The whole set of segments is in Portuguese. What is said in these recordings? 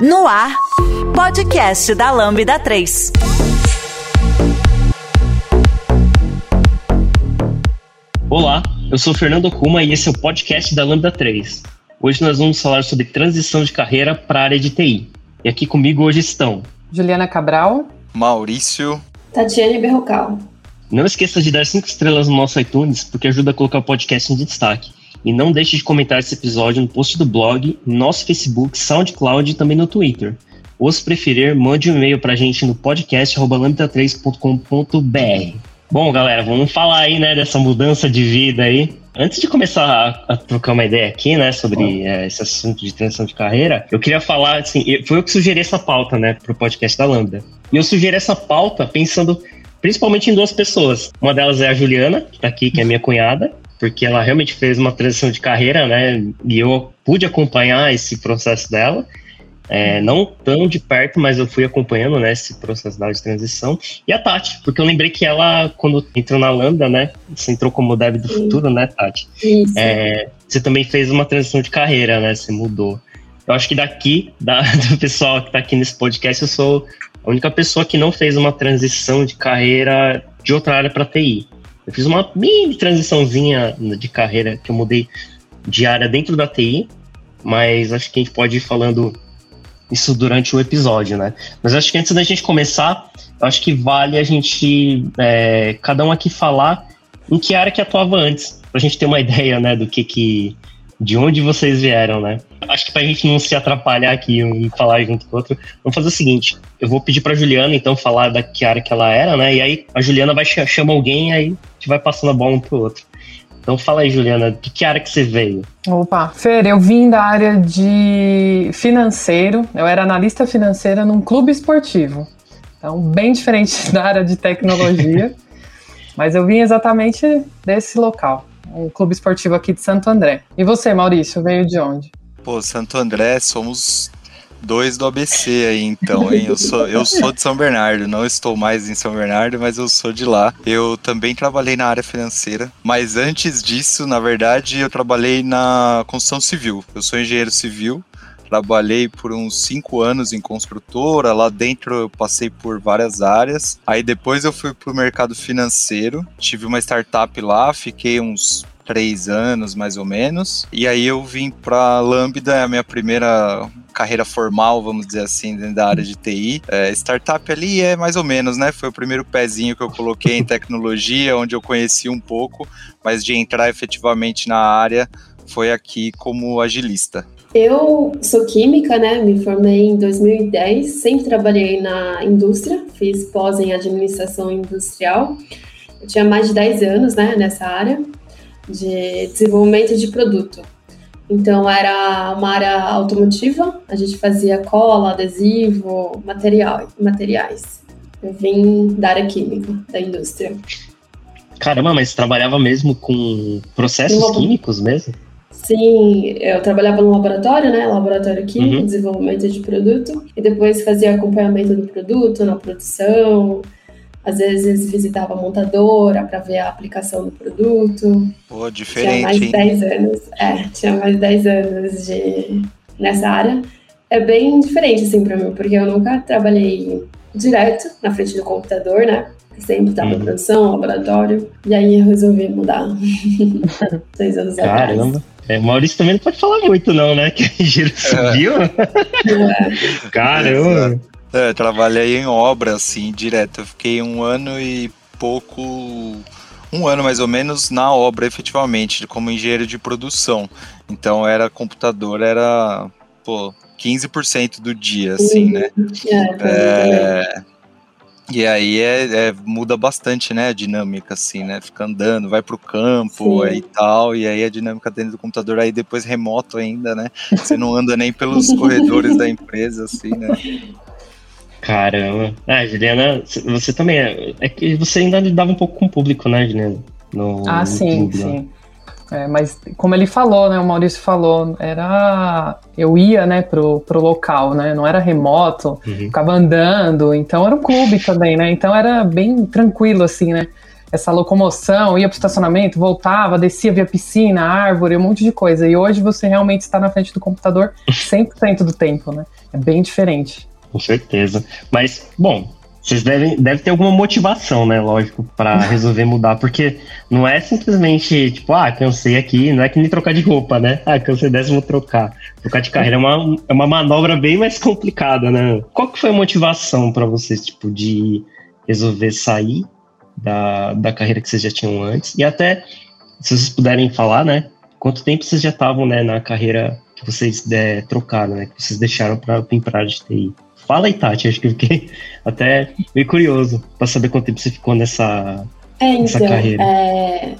No ar, podcast da Lambda 3. Olá, eu sou Fernando Kuma e esse é o podcast da Lambda 3. Hoje nós vamos falar sobre transição de carreira para a área de TI. E aqui comigo hoje estão Juliana Cabral, Maurício, Tatiane Berrocal. Não esqueça de dar cinco estrelas no nosso iTunes, porque ajuda a colocar o podcast em destaque. E não deixe de comentar esse episódio no post do blog, no nosso Facebook, SoundCloud e também no Twitter. Ou se preferir, mande um e-mail pra gente no podcast.lambda3.com.br. Bom, galera, vamos falar aí, né, dessa mudança de vida aí. Antes de começar a, a trocar uma ideia aqui, né, sobre é, esse assunto de transição de carreira, eu queria falar, assim, foi eu que sugeri essa pauta, né, pro podcast da Lambda. E eu sugeri essa pauta pensando principalmente em duas pessoas. Uma delas é a Juliana, que tá aqui, que é minha cunhada, porque ela realmente fez uma transição de carreira, né? E eu pude acompanhar esse processo dela. É, não tão de perto, mas eu fui acompanhando né, esse processo dela de transição. E a Tati, porque eu lembrei que ela, quando entrou na Lambda, né? Você entrou como dev do Sim. futuro, né, Tati? Isso. É, você também fez uma transição de carreira, né? Você mudou. Eu acho que daqui, da, do pessoal que está aqui nesse podcast, eu sou a única pessoa que não fez uma transição de carreira de outra área para TI. Eu fiz uma mini transiçãozinha de carreira que eu mudei de área dentro da TI, mas acho que a gente pode ir falando isso durante o episódio, né? Mas acho que antes da gente começar, acho que vale a gente, é, cada um aqui falar em que área que atuava antes, para a gente ter uma ideia, né, do que que de onde vocês vieram, né? Acho que pra gente não se atrapalhar aqui e falar junto com o outro, vamos fazer o seguinte: eu vou pedir pra Juliana, então, falar da que área que ela era, né? E aí a Juliana vai chamar alguém e aí a gente vai passando a bola um pro outro. Então fala aí, Juliana, de que área que você veio? Opa, Fer, eu vim da área de financeiro, eu era analista financeira num clube esportivo. Então, bem diferente da área de tecnologia, mas eu vim exatamente desse local um clube esportivo aqui de Santo André. E você, Maurício, veio de onde? Pô, Santo André, somos dois do ABC aí, então, hein? Eu sou, eu sou de São Bernardo, não estou mais em São Bernardo, mas eu sou de lá. Eu também trabalhei na área financeira, mas antes disso, na verdade, eu trabalhei na construção civil. Eu sou engenheiro civil, Trabalhei por uns cinco anos em construtora, lá dentro eu passei por várias áreas. Aí depois eu fui para o mercado financeiro, tive uma startup lá, fiquei uns três anos mais ou menos. E aí eu vim para Lambda, é a minha primeira carreira formal, vamos dizer assim, dentro da área de TI. É, startup ali é mais ou menos, né? Foi o primeiro pezinho que eu coloquei em tecnologia, onde eu conheci um pouco, mas de entrar efetivamente na área foi aqui como agilista. Eu sou química, né? Me formei em 2010, sempre trabalhei na indústria, fiz pós em administração industrial. Eu tinha mais de 10 anos, né, nessa área de desenvolvimento de produto. Então era uma área automotiva, a gente fazia cola, adesivo, material, materiais. Eu vim da área química, da indústria. Caramba, mas trabalhava mesmo com processos químicos mesmo? Sim, eu trabalhava no laboratório, né? Laboratório químico, uhum. desenvolvimento de produto, e depois fazia acompanhamento do produto na produção. Às vezes visitava a montadora para ver a aplicação do produto. Pô, diferente. Tinha mais de 10 anos. É, tinha mais de 10 anos de, nessa área. É bem diferente, assim, para mim, porque eu nunca trabalhei direto na frente do computador, né? Sempre estava uhum. em produção, laboratório. E aí eu resolvi mudar. Seis anos Caramba. atrás. Caramba. É, Maurício também não pode falar muito, não, né? Que o giro subiu. É. Caramba. É, trabalhei em obra, assim, direto. Eu fiquei um ano e pouco. Um ano mais ou menos na obra, efetivamente, como engenheiro de produção. Então era computador, era, pô, 15% do dia, assim, né? É, é, e aí é, é, muda bastante, né, a dinâmica, assim, né? Fica andando, vai pro campo e tal, e aí a dinâmica dentro do computador, aí depois remoto ainda, né? Você não anda nem pelos corredores da empresa, assim, né? Caramba. Ah, Juliana, você também é. É que você ainda lidava um pouco com o público, né, Juliana? No, ah, no sim, sim. É, mas como ele falou, né, o Maurício falou, era eu ia, né, pro, pro local, né, não era remoto, uhum. ficava andando, então era um clube também, né, então era bem tranquilo, assim, né, essa locomoção, ia para o estacionamento, voltava, descia via piscina, árvore, um monte de coisa. E hoje você realmente está na frente do computador 100% do tempo, né? É bem diferente. Com certeza. Mas, bom, vocês devem, devem ter alguma motivação, né? Lógico, para resolver mudar, porque não é simplesmente tipo, ah, cansei aqui, não é que nem trocar de roupa, né? Ah, cansei dessa, vou trocar. Trocar de carreira é uma, é uma manobra bem mais complicada, né? Qual que foi a motivação para vocês, tipo, de resolver sair da, da carreira que vocês já tinham antes? E até, se vocês puderem falar, né? Quanto tempo vocês já estavam, né, na carreira que vocês é, trocaram, né? Que vocês deixaram para a de TI? Fala aí, Tati, acho que eu fiquei até meio curioso para saber quanto tempo você ficou nessa, é, nessa então, carreira. É,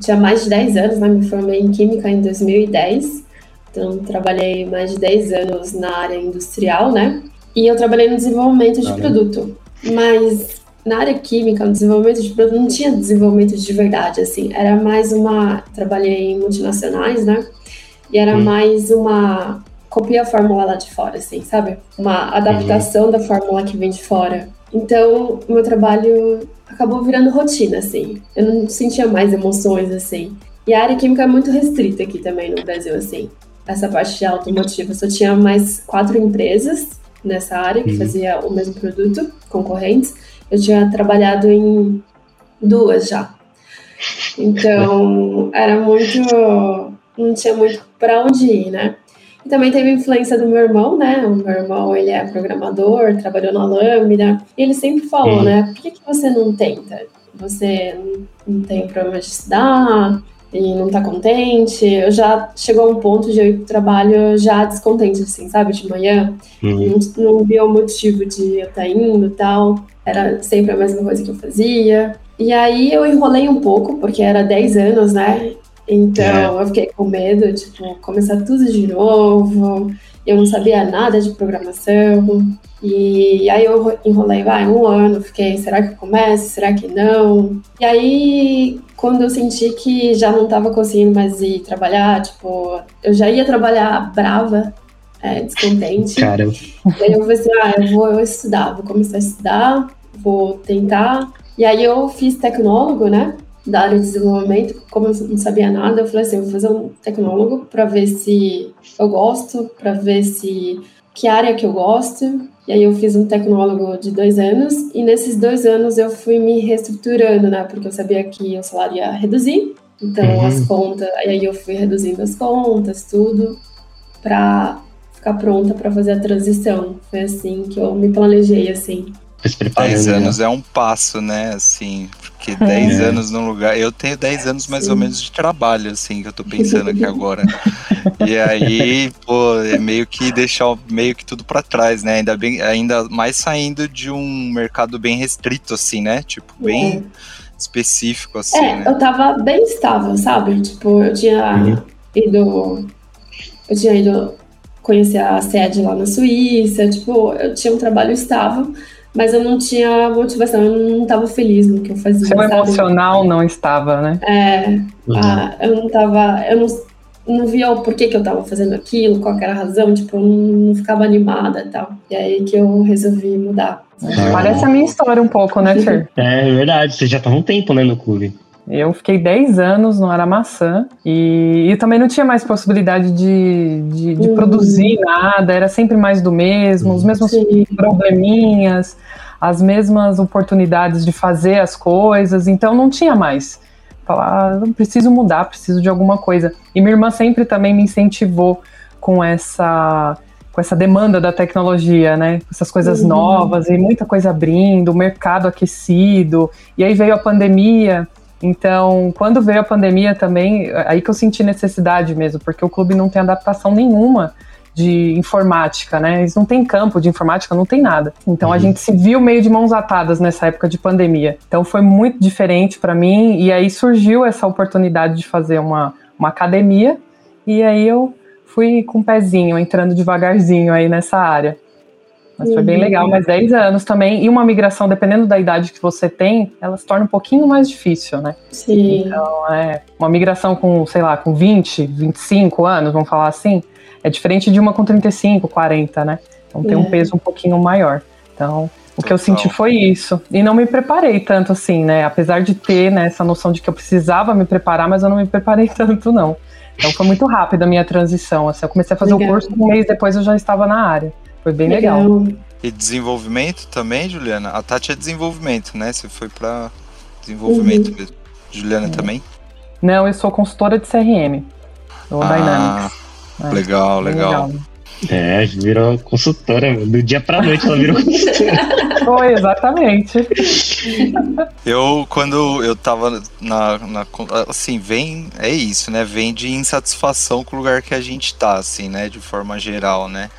tinha mais de 10 anos, né? Me formei em Química em 2010. Então, trabalhei mais de 10 anos na área industrial, né? E eu trabalhei no desenvolvimento de produto. Mas na área química, no desenvolvimento de produto, não tinha desenvolvimento de verdade, assim. Era mais uma... Trabalhei em multinacionais, né? E era hum. mais uma copia a fórmula lá de fora, assim, sabe? Uma adaptação uhum. da fórmula que vem de fora. Então, o meu trabalho acabou virando rotina, assim. Eu não sentia mais emoções, assim. E a área química é muito restrita aqui também no Brasil, assim. Essa parte de automotiva. Só tinha mais quatro empresas nessa área que uhum. fazia o mesmo produto, concorrentes. Eu tinha trabalhado em duas já. Então, era muito. Não tinha muito para onde ir, né? E também teve influência do meu irmão, né? O meu irmão, ele é programador, trabalhou na Lambda. E ele sempre falou, né? Por que, que você não tenta? Você não tem problema de estudar e não tá contente. Eu já chegou a um ponto de eu ir pro trabalho já descontente, assim, sabe? De manhã. Uhum. Não, não via o motivo de eu estar tá indo e tal. Era sempre a mesma coisa que eu fazia. E aí eu enrolei um pouco, porque era 10 anos, né? Então é. eu fiquei com medo, tipo, começar tudo de novo. Eu não sabia nada de programação. E aí eu enrolei, vai, um ano, fiquei, será que eu começo? Será que não? E aí, quando eu senti que já não estava conseguindo mais ir trabalhar, tipo, eu já ia trabalhar brava, é, descontente. Caramba. E aí eu falei assim, ah, eu vou estudar, vou começar a estudar, vou tentar. E aí eu fiz tecnólogo, né? Da área de desenvolvimento, como eu não sabia nada, eu falei assim, vou fazer um tecnólogo para ver se eu gosto, para ver se que área que eu gosto. E aí eu fiz um tecnólogo de dois anos e nesses dois anos eu fui me reestruturando, né? Porque eu sabia que o salário ia reduzir, então uhum. as contas, aí eu fui reduzindo as contas, tudo, para ficar pronta para fazer a transição. Foi assim que eu me planejei assim. 10 anos é um passo, né? Assim, porque 10 é. anos num lugar. Eu tenho 10 anos mais Sim. ou menos de trabalho, assim, que eu tô pensando aqui agora. e aí, pô, é meio que deixar meio que tudo para trás, né? Ainda, bem, ainda mais saindo de um mercado bem restrito, assim, né? Tipo, bem é. específico, assim. É, né? eu tava bem estável, sabe? Tipo, eu tinha uhum. ido. Eu tinha ido conhecer a sede lá na Suíça, tipo, eu tinha um trabalho estável mas eu não tinha motivação, eu não estava feliz no que eu fazia. Seu sabe? emocional não estava, né? É, uhum. ah, eu não estava, eu não, não via o porquê que eu estava fazendo aquilo, qual era a razão, tipo, eu não, não ficava animada e tal. E aí que eu resolvi mudar. Parece a minha história um pouco, né, Fer? É, é verdade, você já tá um tempo, né, no clube. Eu fiquei 10 anos no Aramaçã e, e também não tinha mais possibilidade de, de, de uhum. produzir nada, era sempre mais do mesmo, os mesmos Sim. probleminhas, as mesmas oportunidades de fazer as coisas, então não tinha mais. Falar, ah, preciso mudar, preciso de alguma coisa. E minha irmã sempre também me incentivou com essa com essa demanda da tecnologia, né? Essas coisas uhum. novas e muita coisa abrindo, o mercado aquecido. E aí veio a pandemia então, quando veio a pandemia também, aí que eu senti necessidade mesmo, porque o clube não tem adaptação nenhuma de informática, né? Eles não têm campo de informática, não tem nada. Então uhum. a gente se viu meio de mãos atadas nessa época de pandemia. Então foi muito diferente para mim e aí surgiu essa oportunidade de fazer uma, uma academia e aí eu fui com o um pezinho, entrando devagarzinho aí nessa área. Mas foi bem legal, mas 10 anos também. E uma migração, dependendo da idade que você tem, ela se torna um pouquinho mais difícil, né? Sim. Então, é uma migração com, sei lá, com 20, 25 anos, vamos falar assim, é diferente de uma com 35, 40, né? Então tem um é. peso um pouquinho maior. Então, O que eu senti foi isso. E não me preparei tanto assim, né? Apesar de ter né, essa noção de que eu precisava me preparar, mas eu não me preparei tanto, não. Então foi muito rápida a minha transição. Assim, eu comecei a fazer legal. o curso, um mês depois eu já estava na área. Foi bem legal. legal. E desenvolvimento também, Juliana? A Tati é desenvolvimento, né? Você foi para desenvolvimento uhum. mesmo. Juliana é. também? Não, eu sou consultora de CRM. Ou ah, Dynamics. É, legal, legal. legal. É, virou consultora, do dia pra noite ela virou consultora. Foi, exatamente. Eu, quando eu tava na, na, Assim, vem. É isso, né? Vem de insatisfação com o lugar que a gente tá, assim, né? De forma geral, né?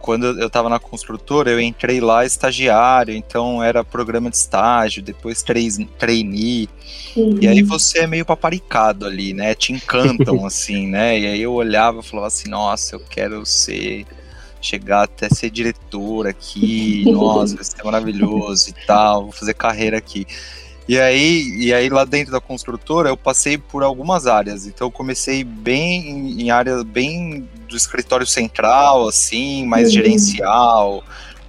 Quando eu estava na construtora, eu entrei lá estagiário, então era programa de estágio, depois trainee. Uhum. E aí você é meio paparicado ali, né? Te encantam, assim, né? E aí eu olhava e falava assim, nossa, eu quero ser. Chegar até ser diretor aqui, nossa, vai ser maravilhoso e tal, vou fazer carreira aqui. E aí, e aí lá dentro da construtora eu passei por algumas áreas. Então eu comecei bem em áreas bem do escritório central, assim, mais uhum. gerencial.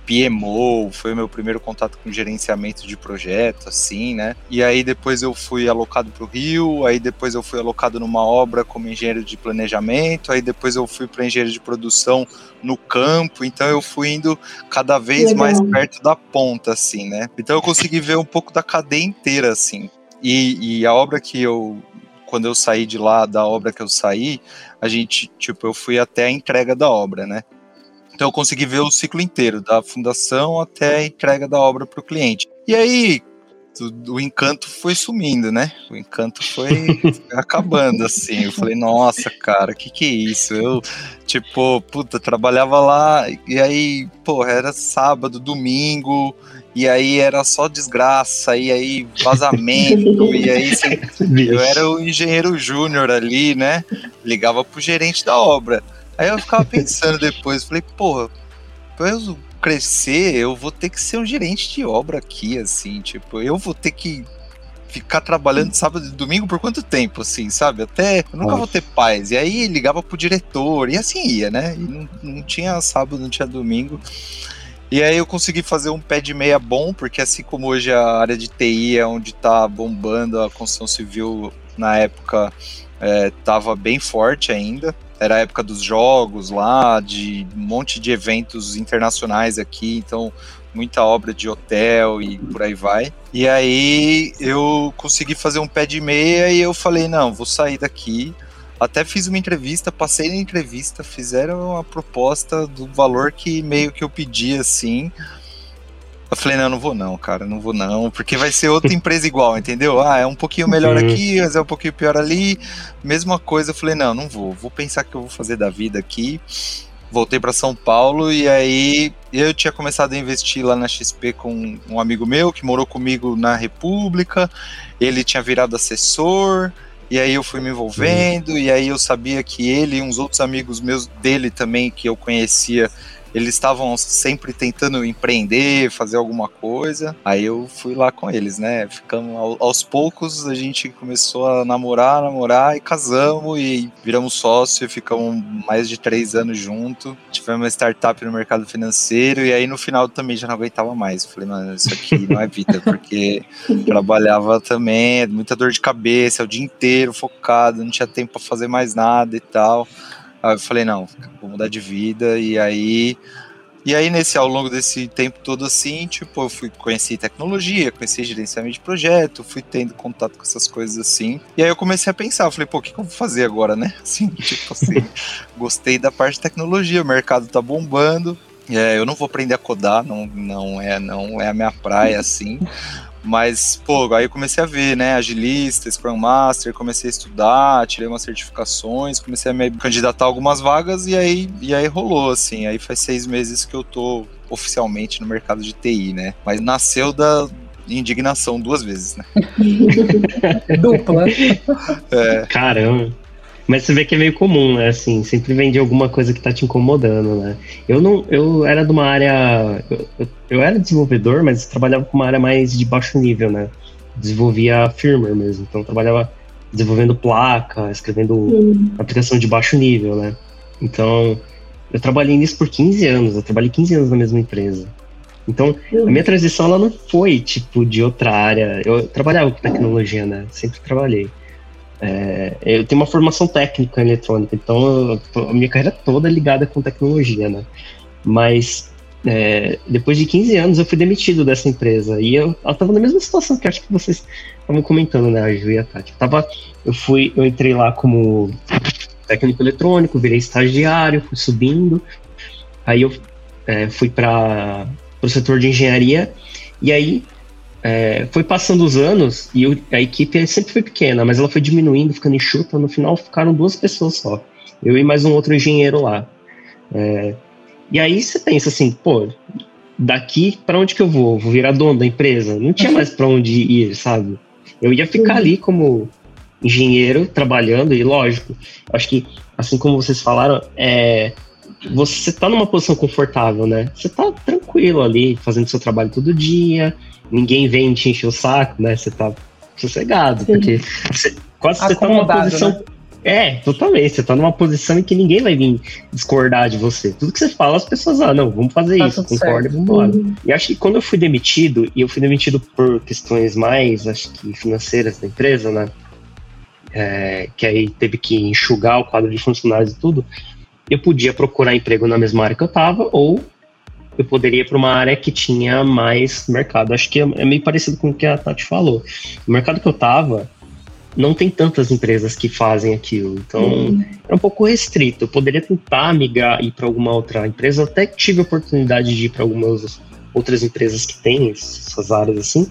PMO, foi o meu primeiro contato com gerenciamento de projeto, assim, né? E aí depois eu fui alocado para o Rio, aí depois eu fui alocado numa obra como engenheiro de planejamento, aí depois eu fui para engenheiro de produção no campo, então eu fui indo cada vez mais perto da ponta, assim, né? Então eu consegui ver um pouco da cadeia inteira, assim. E, e a obra que eu quando eu saí de lá, da obra que eu saí, a gente, tipo, eu fui até a entrega da obra, né? Então eu consegui ver o ciclo inteiro, da fundação até a entrega da obra para o cliente. E aí o, encanto foi sumindo, né? O encanto foi acabando, assim. Eu falei, nossa, cara, que que é isso? Eu, tipo, puta, trabalhava lá e aí, pô, era sábado, domingo, e aí era só desgraça, e aí vazamento, e aí eu era o engenheiro júnior ali, né? Ligava pro gerente da obra. Aí eu ficava pensando depois, falei, porra, pra eu crescer, eu vou ter que ser um gerente de obra aqui, assim, tipo, eu vou ter que ficar trabalhando sábado e domingo por quanto tempo, assim, sabe? Até eu nunca vou ter paz. E aí ligava pro diretor, e assim ia, né? E não, não tinha sábado, não tinha domingo. E aí eu consegui fazer um pé de meia bom, porque assim como hoje a área de TI é onde tá bombando a construção civil na época, é, tava bem forte ainda era a época dos jogos lá, de um monte de eventos internacionais aqui, então muita obra de hotel e por aí vai. E aí eu consegui fazer um pé de meia e eu falei, não, vou sair daqui. Até fiz uma entrevista, passei na entrevista, fizeram uma proposta do valor que meio que eu pedi assim. Eu falei, não, não vou não, cara, não vou não, porque vai ser outra empresa igual, entendeu? Ah, é um pouquinho melhor uhum. aqui, mas é um pouquinho pior ali, mesma coisa. Eu falei, não, não vou, vou pensar que eu vou fazer da vida aqui. Voltei para São Paulo e aí eu tinha começado a investir lá na XP com um amigo meu que morou comigo na República. Ele tinha virado assessor, e aí eu fui me envolvendo, e aí eu sabia que ele e uns outros amigos meus dele também que eu conhecia eles estavam sempre tentando empreender, fazer alguma coisa. Aí eu fui lá com eles, né? Ficamos aos poucos, a gente começou a namorar, namorar e casamos e viramos sócio ficamos mais de três anos juntos. Tivemos uma startup no mercado financeiro e aí no final também já não aguentava mais. Falei, mano, isso aqui não é vida, porque trabalhava também, muita dor de cabeça, o dia inteiro focado, não tinha tempo para fazer mais nada e tal. Aí eu falei, não, vou mudar de vida. E aí, e aí nesse ao longo desse tempo todo assim, tipo, eu fui conhecer tecnologia, conheci gerenciamento de projeto, fui tendo contato com essas coisas assim. E aí eu comecei a pensar, eu falei, pô, o que, que eu vou fazer agora, né? Assim, tipo assim, gostei da parte de tecnologia, o mercado tá bombando. É, eu não vou aprender a codar, não, não é não é a minha praia assim. Mas, pô, aí eu comecei a ver, né? Agilista, Scrum Master, comecei a estudar, tirei umas certificações, comecei a me candidatar a algumas vagas e aí, e aí rolou, assim. Aí faz seis meses que eu tô oficialmente no mercado de TI, né? Mas nasceu da indignação duas vezes, né? Dupla. É. Caramba. Mas você vê que é meio comum, né? Assim, sempre vende alguma coisa que tá te incomodando, né? Eu não, eu era de uma área, eu, eu era desenvolvedor, mas trabalhava com uma área mais de baixo nível, né? Desenvolvia firmware mesmo, então trabalhava desenvolvendo placa, escrevendo uhum. aplicação de baixo nível, né? Então, eu trabalhei nisso por 15 anos, eu trabalhei 15 anos na mesma empresa. Então, a minha transição ela não foi tipo de outra área. Eu trabalhava com tecnologia, né? Sempre trabalhei. É, eu tenho uma formação técnica em eletrônica, então a minha carreira toda é ligada com tecnologia, né? Mas é, depois de 15 anos eu fui demitido dessa empresa e eu estava na mesma situação que acho que vocês estavam comentando, né, a Ju e a Tati. Eu, tava, eu fui, eu entrei lá como técnico eletrônico, virei estagiário, fui subindo, aí eu é, fui para o setor de engenharia e aí é, foi passando os anos e eu, a equipe sempre foi pequena, mas ela foi diminuindo, ficando enxuta. No final ficaram duas pessoas só. Eu e mais um outro engenheiro lá. É, e aí você pensa assim, pô, daqui para onde que eu vou? Vou virar dono da empresa? Não tinha mais para onde ir, sabe? Eu ia ficar ali como engenheiro trabalhando e lógico, acho que assim como vocês falaram, é, você tá numa posição confortável, né? Você tá tranquilo ali, fazendo seu trabalho todo dia, ninguém vem te encher o saco, né? Você tá sossegado, Sim. porque você, quase você tá numa posição. Né? É, totalmente. Você tá numa posição em que ninguém vai vir discordar de você. Tudo que você fala, as pessoas, ah, não, vamos fazer tá isso, concorda e vamos embora. Uhum. E acho que quando eu fui demitido, e eu fui demitido por questões mais, acho que financeiras da empresa, né? É, que aí teve que enxugar o quadro de funcionários e tudo, eu podia procurar emprego na mesma área que eu tava, ou eu poderia ir para uma área que tinha mais mercado. Acho que é, é meio parecido com o que a Tati falou. O mercado que eu estava não tem tantas empresas que fazem aquilo, então uhum. é um pouco restrito. Eu poderia tentar migrar e ir para alguma outra empresa, eu até tive a oportunidade de ir para algumas outras empresas que têm essas áreas assim.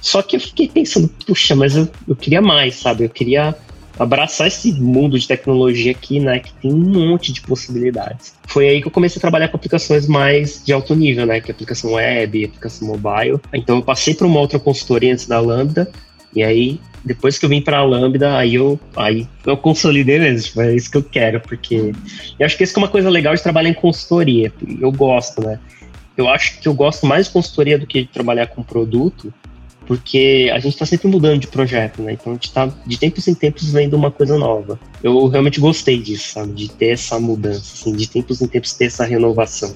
Só que eu fiquei pensando, puxa, mas eu, eu queria mais, sabe? Eu queria abraçar esse mundo de tecnologia aqui, né, que tem um monte de possibilidades. Foi aí que eu comecei a trabalhar com aplicações mais de alto nível, né, que é aplicação web, aplicação mobile. Então eu passei para uma outra consultoria antes da Lambda, e aí depois que eu vim para a Lambda, aí eu, aí eu consolidei mesmo, tipo, é isso que eu quero, porque eu acho que isso é uma coisa legal de trabalhar em consultoria, eu gosto, né? Eu acho que eu gosto mais de consultoria do que de trabalhar com produto, porque a gente está sempre mudando de projeto, né? Então a gente está de tempos em tempos vendo uma coisa nova. Eu realmente gostei disso, sabe? De ter essa mudança, assim, de tempos em tempos ter essa renovação,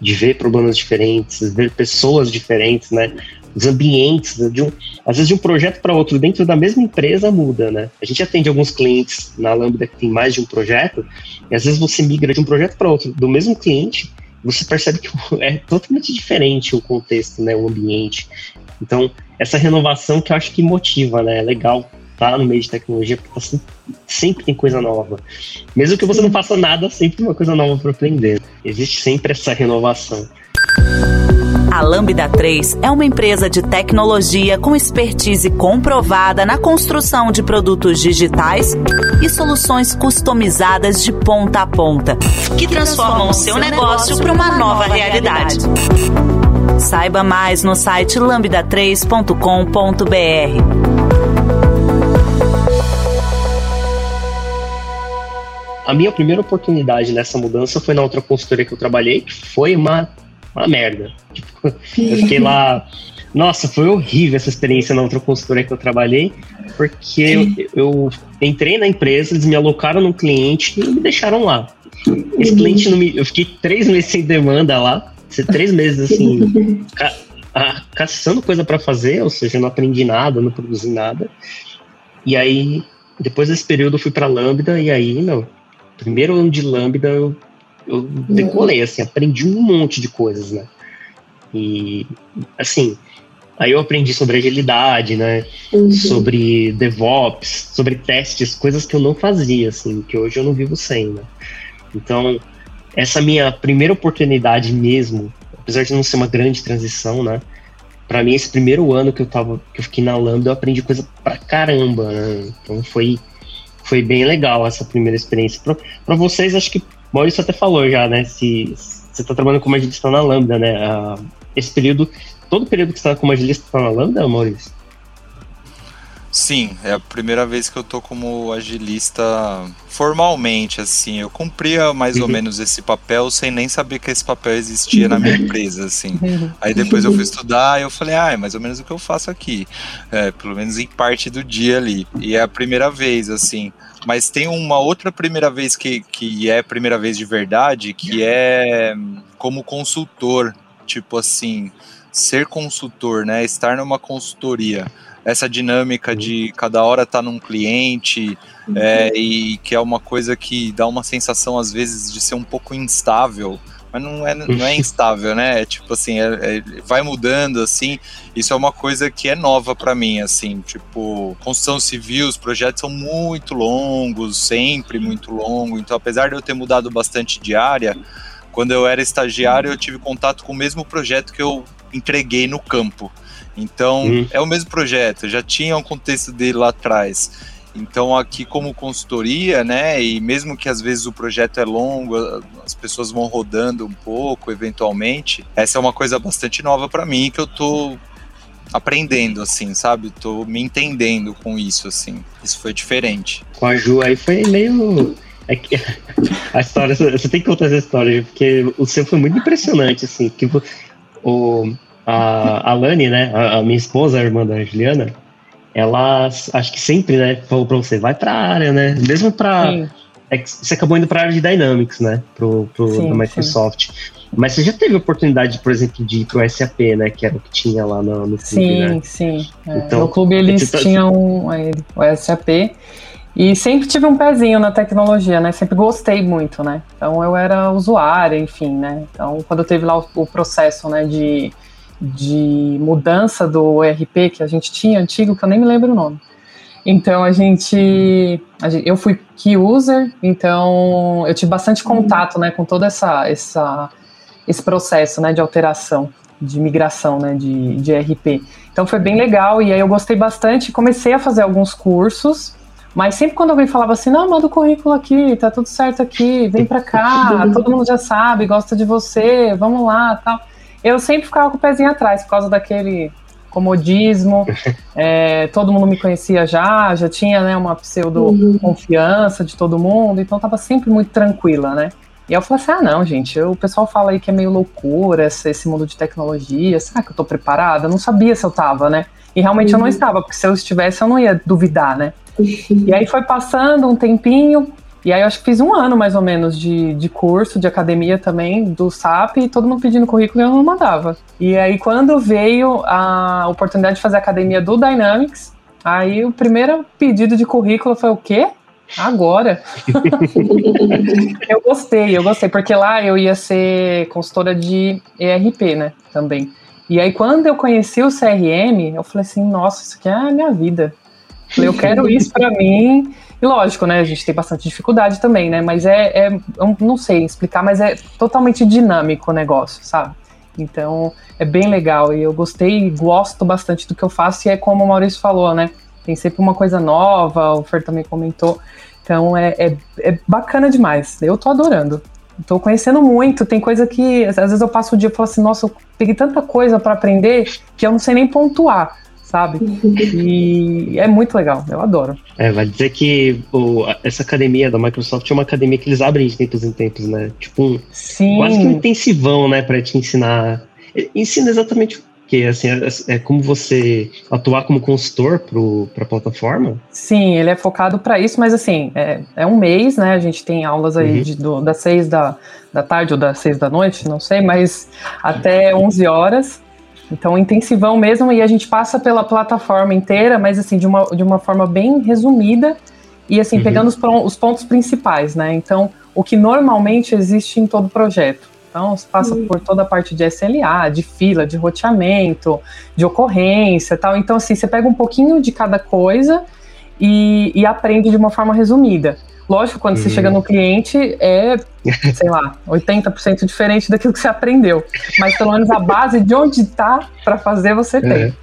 de ver problemas diferentes, ver pessoas diferentes, né? Os ambientes, né? de um, às vezes de um projeto para outro dentro da mesma empresa muda, né? A gente atende alguns clientes na Lambda que tem mais de um projeto, e às vezes você migra de um projeto para outro do mesmo cliente, você percebe que é totalmente diferente o contexto, né, o ambiente. Então, essa renovação que eu acho que motiva, né? É legal estar tá no meio de tecnologia, porque tá sempre, tem coisa nova. Mesmo que você não faça nada, sempre tem uma coisa nova para aprender. Existe sempre essa renovação. A Lambda 3 é uma empresa de tecnologia com expertise comprovada na construção de produtos digitais e soluções customizadas de ponta a ponta, que transformam o seu negócio para uma nova realidade. Saiba mais no site lambda3.com.br. A minha primeira oportunidade nessa mudança foi na outra consultoria que eu trabalhei, que foi uma, uma merda. Tipo, eu fiquei lá. Nossa, foi horrível essa experiência na outra consultoria que eu trabalhei, porque eu, eu, entrei na empresa, eles me alocaram no cliente e me deixaram lá. Esse cliente não me. Eu fiquei três meses sem demanda lá. Ser três meses assim, ca a, caçando coisa para fazer, ou seja, não aprendi nada, não produzi nada. E aí, depois desse período, eu fui para Lambda, e aí, não. Primeiro ano de Lambda, eu, eu decolei, assim, aprendi um monte de coisas, né? E, assim, aí eu aprendi sobre agilidade, né? Uhum. Sobre DevOps, sobre testes, coisas que eu não fazia, assim, que hoje eu não vivo sem, né? Então, essa minha primeira oportunidade mesmo, apesar de não ser uma grande transição, né? Para mim, esse primeiro ano que eu tava, que eu fiquei na Lambda, eu aprendi coisa pra caramba, né? Então foi, foi bem legal essa primeira experiência. Para vocês, acho que Maurício até falou já, né? Se você tá trabalhando como agilista na Lambda, né? esse período, todo período que você tá como agilista tá na Lambda, Maurício? Sim, é a primeira vez que eu tô como agilista formalmente, assim. Eu cumpria mais uhum. ou menos esse papel sem nem saber que esse papel existia na minha empresa, assim. Aí depois eu fui estudar e eu falei, ah, é mais ou menos o que eu faço aqui. É, pelo menos em parte do dia ali. E é a primeira vez, assim. Mas tem uma outra primeira vez que, que é a primeira vez de verdade, que é como consultor tipo assim, ser consultor, né? Estar numa consultoria, essa dinâmica de cada hora estar tá num cliente uhum. é, e que é uma coisa que dá uma sensação às vezes de ser um pouco instável mas não é, não é instável, né? É tipo assim, é, é, vai mudando assim. Isso é uma coisa que é nova para mim, assim, tipo, construção civil, os projetos são muito longos, sempre muito longo. Então, apesar de eu ter mudado bastante de área, quando eu era estagiário, eu tive contato com o mesmo projeto que eu entreguei no campo. Então, uhum. é o mesmo projeto, já tinha um contexto dele lá atrás. Então, aqui, como consultoria, né, e mesmo que às vezes o projeto é longo, as pessoas vão rodando um pouco, eventualmente, essa é uma coisa bastante nova para mim que eu tô aprendendo, assim, sabe? Tô me entendendo com isso, assim. Isso foi diferente. Com a Ju aí foi meio. É que a história, você tem que contar essa história, porque o seu foi muito impressionante, assim. Que o, a, a Lani, né, a, a minha esposa, a irmã da Juliana, ela acho que sempre, né, falou pra você, vai pra área, né? Mesmo pra. É que você acabou indo pra área de Dynamics, né? Pro, pro sim, Microsoft. Sim. Mas você já teve oportunidade, por exemplo, de ir pro SAP, né? Que era o que tinha lá no, no clube, sim, né? Sim, é, então, No clube eles tá... tinham é, o SAP. E sempre tive um pezinho na tecnologia, né? Sempre gostei muito, né? Então eu era usuária, enfim, né? Então quando teve lá o, o processo, né, de de mudança do ERP que a gente tinha antigo, que eu nem me lembro o nome. Então a gente, a gente, eu fui key user, então eu tive bastante contato, né, com todo essa, essa esse processo, né, de alteração, de migração, né, de, de ERP. Então foi bem legal e aí eu gostei bastante, comecei a fazer alguns cursos, mas sempre quando alguém falava assim, não, manda o currículo aqui, tá tudo certo aqui, vem para cá, todo mundo já sabe, gosta de você, vamos lá, tal eu sempre ficava com o pezinho atrás, por causa daquele comodismo, é, todo mundo me conhecia já, já tinha né, uma pseudo-confiança de todo mundo, então estava sempre muito tranquila, né? E eu falei assim, ah não, gente, o pessoal fala aí que é meio loucura esse, esse mundo de tecnologia, será que eu tô preparada? Eu não sabia se eu tava, né? E realmente uhum. eu não uhum. estava, porque se eu estivesse eu não ia duvidar, né? E aí foi passando um tempinho, e aí eu acho que fiz um ano mais ou menos de, de curso, de academia também, do SAP, e todo mundo pedindo currículo e eu não mandava. E aí quando veio a oportunidade de fazer academia do Dynamics, aí o primeiro pedido de currículo foi o quê? Agora. eu gostei, eu gostei, porque lá eu ia ser consultora de ERP, né, também. E aí quando eu conheci o CRM, eu falei assim, nossa, isso aqui é a minha vida. Eu, falei, eu quero isso para mim. E lógico, né? A gente tem bastante dificuldade também, né? Mas é, é eu não sei explicar, mas é totalmente dinâmico o negócio, sabe? Então é bem legal e eu gostei e gosto bastante do que eu faço. E é como o Maurício falou, né? Tem sempre uma coisa nova, o Fer também comentou. Então é, é, é bacana demais. Eu tô adorando. Tô conhecendo muito. Tem coisa que às vezes eu passo o dia e falo assim: nossa, eu peguei tanta coisa para aprender que eu não sei nem pontuar sabe? E é muito legal, eu adoro. É, vai dizer que o, essa academia da Microsoft é uma academia que eles abrem de tempos em tempos, né? Tipo, um, Sim. quase que um intensivão, né, pra te ensinar. Ensina exatamente o que assim é, é, como você atuar como consultor para a plataforma? Sim, ele é focado para isso, mas assim é, é, um mês, né? A gente tem aulas aí uhum. de, do, das seis da, da tarde ou das seis da noite, não sei, mas até 11 horas. Então, intensivão mesmo, e a gente passa pela plataforma inteira, mas assim, de uma, de uma forma bem resumida e assim, uhum. pegando os, os, pontos principais, né? Então, o que normalmente existe em todo projeto. Então, você passa uhum. por toda a parte de SLA, de fila, de roteamento, de ocorrência tal. Então, assim, você pega um pouquinho de cada coisa e, e aprende de uma forma resumida. Lógico, quando você chega uhum. no cliente, é, sei lá, 80% diferente daquilo que você aprendeu. Mas pelo menos a base de onde está para fazer, você é. tem.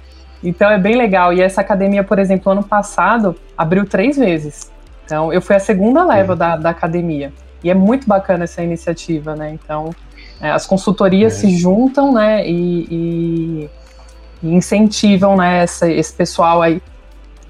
Então é bem legal. E essa academia, por exemplo, ano passado, abriu três vezes. Então eu fui a segunda leva da, da academia. E é muito bacana essa iniciativa, né? Então é, as consultorias é. se juntam, né? E, e, e incentivam né, essa, esse pessoal aí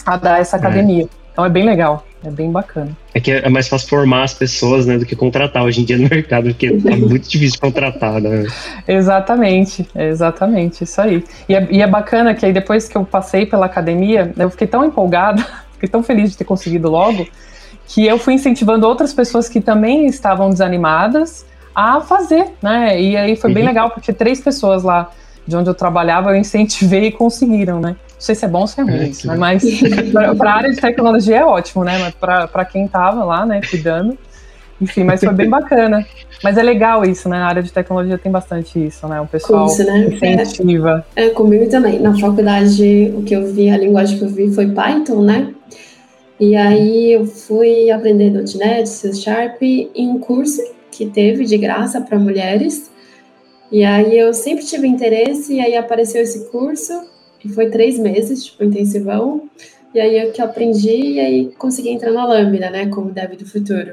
a dar essa é. academia. Então é bem legal. É bem bacana. É que é mais fácil formar as pessoas, né, do que contratar hoje em dia no mercado, porque é muito difícil contratar, né? Exatamente, exatamente, isso aí. E é, e é bacana que aí depois que eu passei pela academia, eu fiquei tão empolgada, fiquei tão feliz de ter conseguido logo, que eu fui incentivando outras pessoas que também estavam desanimadas a fazer, né? E aí foi bem uhum. legal, porque três pessoas lá de onde eu trabalhava eu incentivei e conseguiram, né? Não sei se é bom ou se é ruim, é, né? mas para a área de tecnologia é ótimo, né? Mas para quem estava lá, né, cuidando, enfim, mas foi bem bacana. Mas é legal isso, né? Na área de tecnologia tem bastante isso, né? O pessoal Curso, né? incentiva. É, é, comigo também. Na faculdade, o que eu vi, a linguagem que eu vi foi Python, né? E aí eu fui aprender .NET, C Sharp em um curso que teve de graça para mulheres. E aí eu sempre tive interesse, e aí apareceu esse curso, e foi três meses, tipo, intensivão. E aí eu que aprendi, e aí consegui entrar na Lambda, né, como dev do futuro.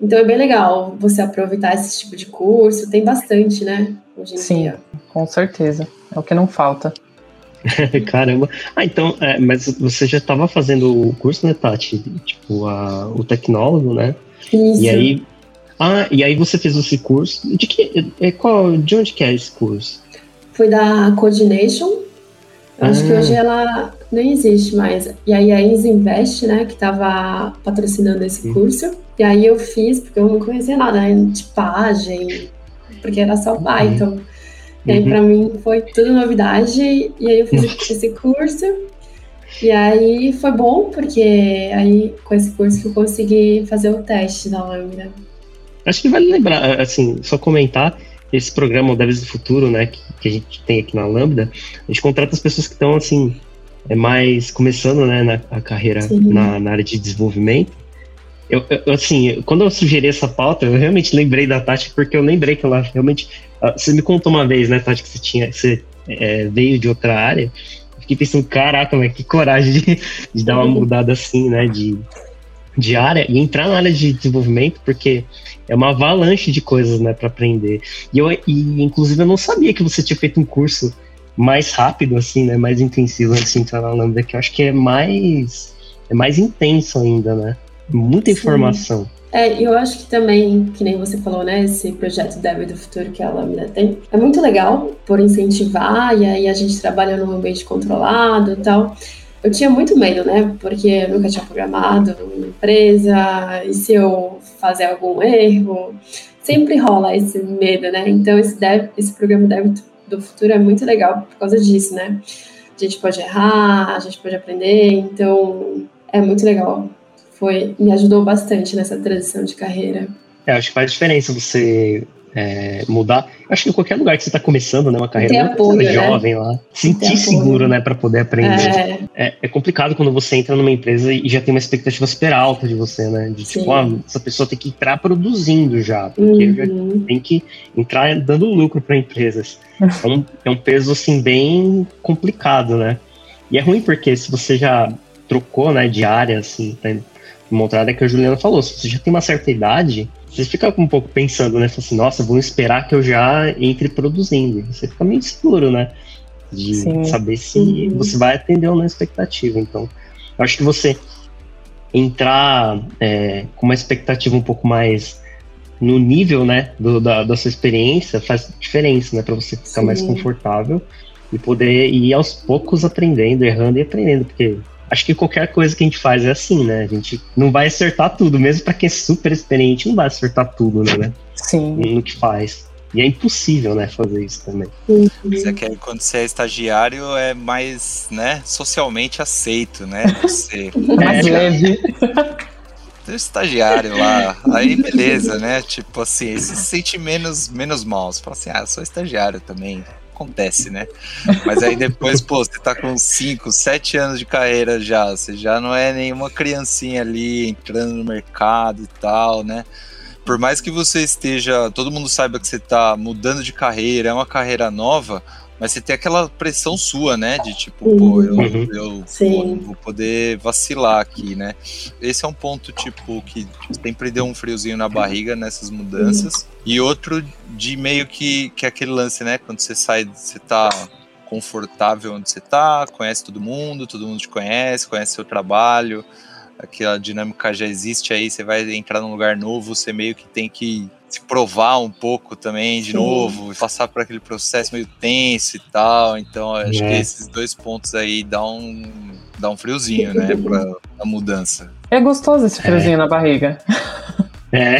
Então é bem legal você aproveitar esse tipo de curso, tem bastante, né, hoje em Sim, dia. com certeza, é o que não falta. Caramba. Ah, então, é, mas você já estava fazendo o curso, né, Tati? Tipo, a, o tecnólogo, né? Isso. E aí, ah, e aí você fez esse curso. De que, é, qual, de onde que é esse curso? Foi da Coordination. Acho que ah. hoje ela nem existe mais. E aí a Invest, né, que estava patrocinando esse uhum. curso. E aí eu fiz, porque eu não conhecia nada, né, tipagem, porque era só uhum. Python. E aí, para mim, foi tudo novidade. E aí, eu fiz esse curso. E aí, foi bom, porque aí, com esse curso, eu consegui fazer o teste da Lambda. Acho que vale lembrar, assim, só comentar esse programa, o Devs do Futuro, né, que, que, a gente tem aqui na Lambda, a gente contrata as pessoas que estão, assim, é mais começando, né, na a carreira na, na, área de desenvolvimento. Eu, eu, assim, quando eu sugeri essa pauta, eu realmente lembrei da Tati, porque eu lembrei que ela realmente ah, você me contou uma vez, né, Tati, que você tinha, você é, veio de outra área. Eu fiquei pensando, caraca, mas que coragem de, de dar uma mudada assim, né, de, de área e entrar na área de desenvolvimento, porque é uma avalanche de coisas, né, para aprender. E eu, e inclusive eu não sabia que você tinha feito um curso mais rápido, assim, né, mais intensivo antes de entrar na Lambda, que eu acho que é mais é mais intenso ainda, né? Muita informação. Sim. É, eu acho que também, que nem você falou, né, esse projeto Dev do Futuro que a Lambda tem, é muito legal por incentivar, e aí a gente trabalha num ambiente controlado e tal. Eu tinha muito medo, né, porque eu nunca tinha programado uma empresa, e se eu fazer algum erro, sempre rola esse medo, né, então esse, dev, esse programa Dev do Futuro é muito legal por causa disso, né, a gente pode errar, a gente pode aprender, então é muito legal. Foi me ajudou bastante nessa transição de carreira. É, acho que faz diferença você é, mudar. Acho que em qualquer lugar que você está começando, né, uma carreira Tem apoio, né? jovem lá, sentir seguro, né, para poder aprender. É. é. É, complicado quando você entra numa empresa e já tem uma expectativa super alta de você, né, de tipo, ah, essa pessoa tem que entrar produzindo já, porque uhum. já tem que entrar dando lucro para empresas. É um, é um peso assim bem complicado, né? E é ruim porque se você já trocou, né, de área, assim, tá montada que a Juliana falou, se você já tem uma certa idade, você fica um pouco pensando, né? Assim, nossa, vou esperar que eu já entre produzindo. Você fica meio seguro, né? De Sim. saber se uhum. você vai atender ou não a expectativa. Então, eu acho que você entrar é, com uma expectativa um pouco mais no nível, né, do, da, da sua experiência faz diferença, né, para você ficar Sim. mais confortável e poder ir aos poucos aprendendo, errando e aprendendo, porque acho que qualquer coisa que a gente faz é assim, né? A gente não vai acertar tudo, mesmo para quem é super experiente, não vai acertar tudo, né? Sim. No que faz. E é impossível, né, fazer isso também. Mas é que quando você é estagiário é mais, né, socialmente aceito, né? Você. mais leve. Tem estagiário lá, aí beleza, né? Tipo assim, você se sente menos, menos mal. Você fala assim, ah, eu sou estagiário também acontece, né? Mas aí depois, pô, você tá com 5, 7 anos de carreira já, você já não é nenhuma criancinha ali entrando no mercado e tal, né? Por mais que você esteja, todo mundo saiba que você tá mudando de carreira, é uma carreira nova, mas você tem aquela pressão sua, né? De tipo, uhum. pô, eu, uhum. eu pô, vou poder vacilar aqui, né? Esse é um ponto, tipo, que sempre deu um friozinho na barriga nessas mudanças. Uhum. E outro de meio que, que é aquele lance, né? Quando você sai, você tá confortável onde você tá, conhece todo mundo, todo mundo te conhece, conhece seu trabalho, aquela dinâmica já existe aí, você vai entrar num lugar novo, você meio que tem que se provar um pouco também de Sim. novo, passar por aquele processo meio tenso e tal. Então, acho é. que esses dois pontos aí dão um, dá um friozinho, né, pra a mudança. É gostoso esse friozinho é. na barriga. É.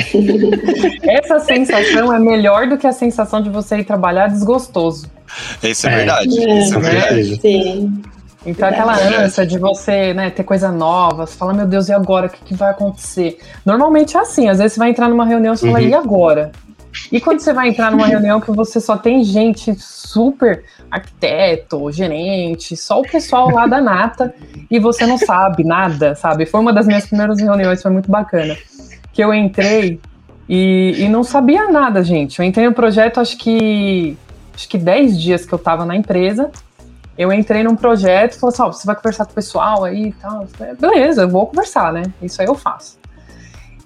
Essa sensação é melhor do que a sensação de você ir trabalhar desgostoso. Isso é, é. verdade. É. Isso é verdade. Sim. Então, aquela ânsia de você né, ter coisa nova, você fala, meu Deus, e agora? O que, que vai acontecer? Normalmente é assim, às vezes você vai entrar numa reunião e você uhum. fala, e agora? E quando você vai entrar numa reunião que você só tem gente super arquiteto, gerente, só o pessoal lá da nata, e você não sabe nada, sabe? Foi uma das minhas primeiras reuniões, foi muito bacana. Que eu entrei e, e não sabia nada, gente. Eu entrei no projeto, acho que acho que 10 dias que eu tava na empresa. Eu entrei num projeto falei assim: oh, você vai conversar com o pessoal aí e tal. Falei, Beleza, eu vou conversar, né? Isso aí eu faço.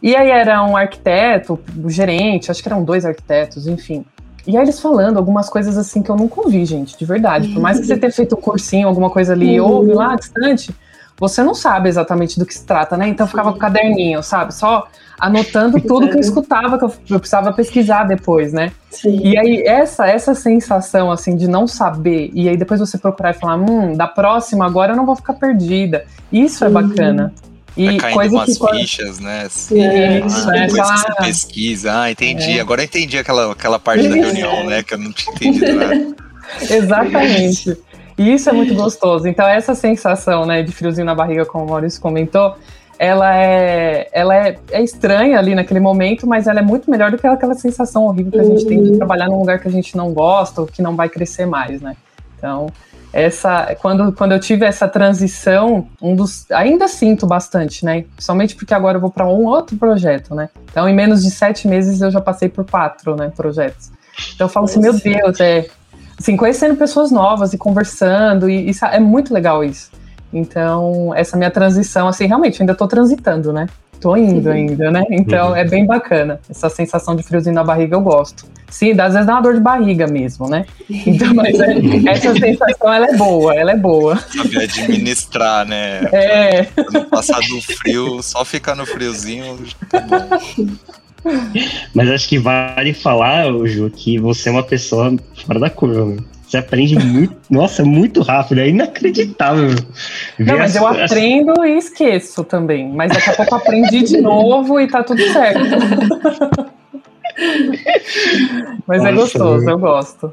E aí era um arquiteto, o gerente, acho que eram dois arquitetos, enfim. E aí eles falando algumas coisas assim que eu nunca ouvi, gente, de verdade. Por mais que você tenha feito um cursinho, alguma coisa ali, uhum. ouve lá distante, você não sabe exatamente do que se trata, né? Então eu ficava com o caderninho, sabe? Só anotando tudo que eu escutava, que eu, eu precisava pesquisar depois, né? Sim. E aí, essa, essa sensação, assim, de não saber, e aí depois você procurar e falar, hum, da próxima agora eu não vou ficar perdida. Isso é bacana. E Vai coisa umas que fichas, né? Sim, Isso, ah, depois que você pesquisa, ah, entendi. É. Agora eu entendi aquela, aquela parte da reunião, né? Que eu não tinha entendido nada. Exatamente. E isso é muito gostoso. Então, essa sensação né, de friozinho na barriga, como o Maurício comentou, ela é, ela é, é, estranha ali naquele momento, mas ela é muito melhor do que aquela sensação horrível que a gente tem de uhum. trabalhar num lugar que a gente não gosta ou que não vai crescer mais, né? Então, essa quando, quando eu tive essa transição, um dos ainda sinto bastante, né? Somente porque agora eu vou para um outro projeto, né? Então, em menos de sete meses eu já passei por quatro, né, projetos. Então, eu falo assim, meu Deus, é assim, conhecendo pessoas novas e conversando e isso é muito legal isso. Então, essa minha transição, assim, realmente, ainda estou transitando, né? Tô indo ainda, né? Então uhum. é bem bacana. Essa sensação de friozinho na barriga eu gosto. Sim, às vezes dá uma dor de barriga mesmo, né? Então, mas é, essa sensação ela é boa, ela é boa. Saber administrar, né? É. Não passar do frio, só ficar no friozinho. Tá bom. Mas acho que vale falar, Ju, que você é uma pessoa fora da curva, meu. Você aprende muito, nossa, muito rápido, é inacreditável. Não, mas eu aprendo e esqueço também. Mas daqui a pouco aprendi de novo e tá tudo certo. mas nossa, é gostoso, eu gosto.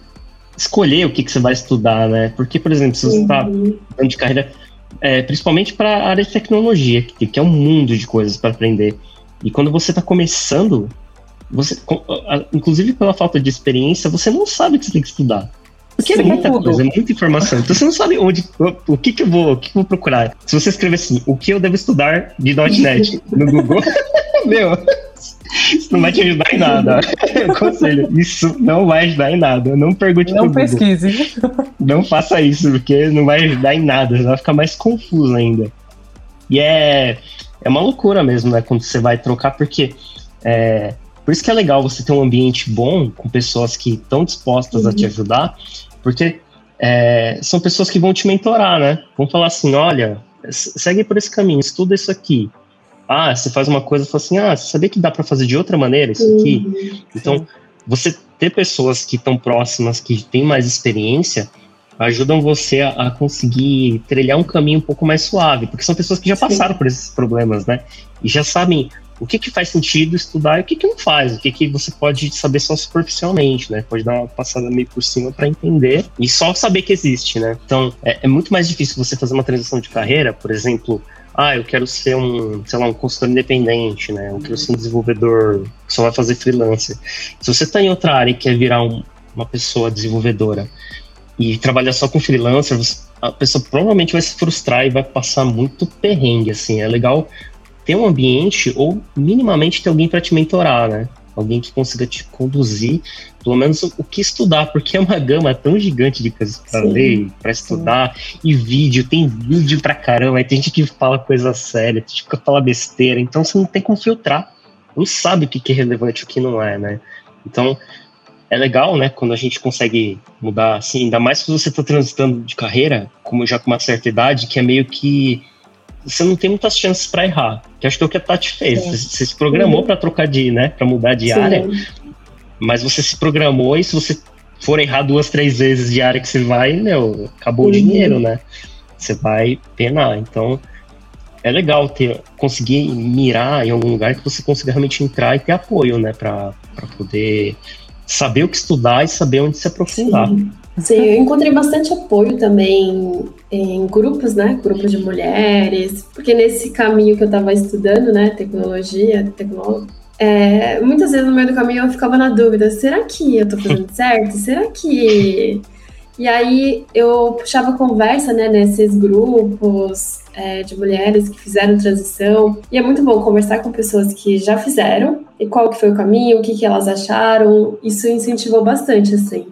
escolher o que, que você vai estudar, né? Porque, por exemplo, se você está uhum. de carreira, é, principalmente para a área de tecnologia, que, que é um mundo de coisas para aprender. E quando você está começando, você, inclusive pela falta de experiência, você não sabe o que você tem que estudar. Porque Sim, é muita tudo. coisa, é muita informação. Então você não sabe onde, o que que eu vou, o que, que eu vou procurar. Se você escrever assim, o que eu devo estudar de .NET no Google, meu, isso não vai te ajudar em nada. Conselho, isso não vai ajudar em nada. Não pergunte Não pesquise. Não faça isso, porque não vai ajudar em nada. Você vai ficar mais confuso ainda. E é, é uma loucura mesmo, né? Quando você vai trocar, porque é, por isso que é legal você ter um ambiente bom com pessoas que estão dispostas uhum. a te uhum. ajudar, porque é, são pessoas que vão te mentorar, né? Vão falar assim: olha, segue por esse caminho, estuda isso aqui. Ah, você faz uma coisa e fala assim: ah, você sabia que dá para fazer de outra maneira isso aqui? Uhum. Então, você ter pessoas que estão próximas, que têm mais experiência, ajudam você a, a, conseguir trilhar um caminho um pouco mais suave, porque são pessoas que já passaram Sim. por esses problemas, né? E já sabem o que, que faz sentido estudar e o que, que não faz, o que, que você pode saber só superficialmente, né? Pode dar uma passada meio por cima para entender e só saber que existe, né? Então, é, é muito mais difícil você fazer uma transição de carreira, por exemplo, ah, eu quero ser um, sei lá, um consultor independente, né? Eu quero ser um desenvolvedor que só vai fazer freelancer. Se você está em outra área e quer virar um, uma pessoa desenvolvedora e trabalhar só com freelancer, a pessoa provavelmente vai se frustrar e vai passar muito perrengue, assim. É legal ter um ambiente ou minimamente ter alguém para te mentorar, né? Alguém que consiga te conduzir, pelo menos o, o que estudar, porque é uma gama tão gigante de coisas para ler, para estudar, sim. e vídeo, tem vídeo pra caramba, aí tem gente que fala coisa séria, tem gente que fala besteira, então você não tem como filtrar, não sabe o que é relevante e o que não é, né? Então, é legal, né, quando a gente consegue mudar, assim, ainda mais se você está transitando de carreira, como já com uma certa idade, que é meio que você não tem muitas chances para errar. Que acho que é o que a Tati fez. Você, você, se programou para trocar de, né, para mudar de Sim. área, mas você se programou e se você for errar duas, três vezes de área que você vai, meu, acabou uhum. o dinheiro, né? Você vai penar. Então, é legal ter conseguir mirar em algum lugar que você consiga realmente entrar e ter apoio, né, para poder saber o que estudar e saber onde se aprofundar. Sim. Sim, eu encontrei bastante apoio também em grupos, né? Grupos de mulheres, porque nesse caminho que eu estava estudando, né? Tecnologia, tecnolo... É, muitas vezes no meio do caminho eu ficava na dúvida: será que eu estou fazendo certo? Será que. E aí eu puxava conversa, né, nesses grupos é, de mulheres que fizeram transição. E é muito bom conversar com pessoas que já fizeram e qual que foi o caminho, o que, que elas acharam. Isso incentivou bastante, assim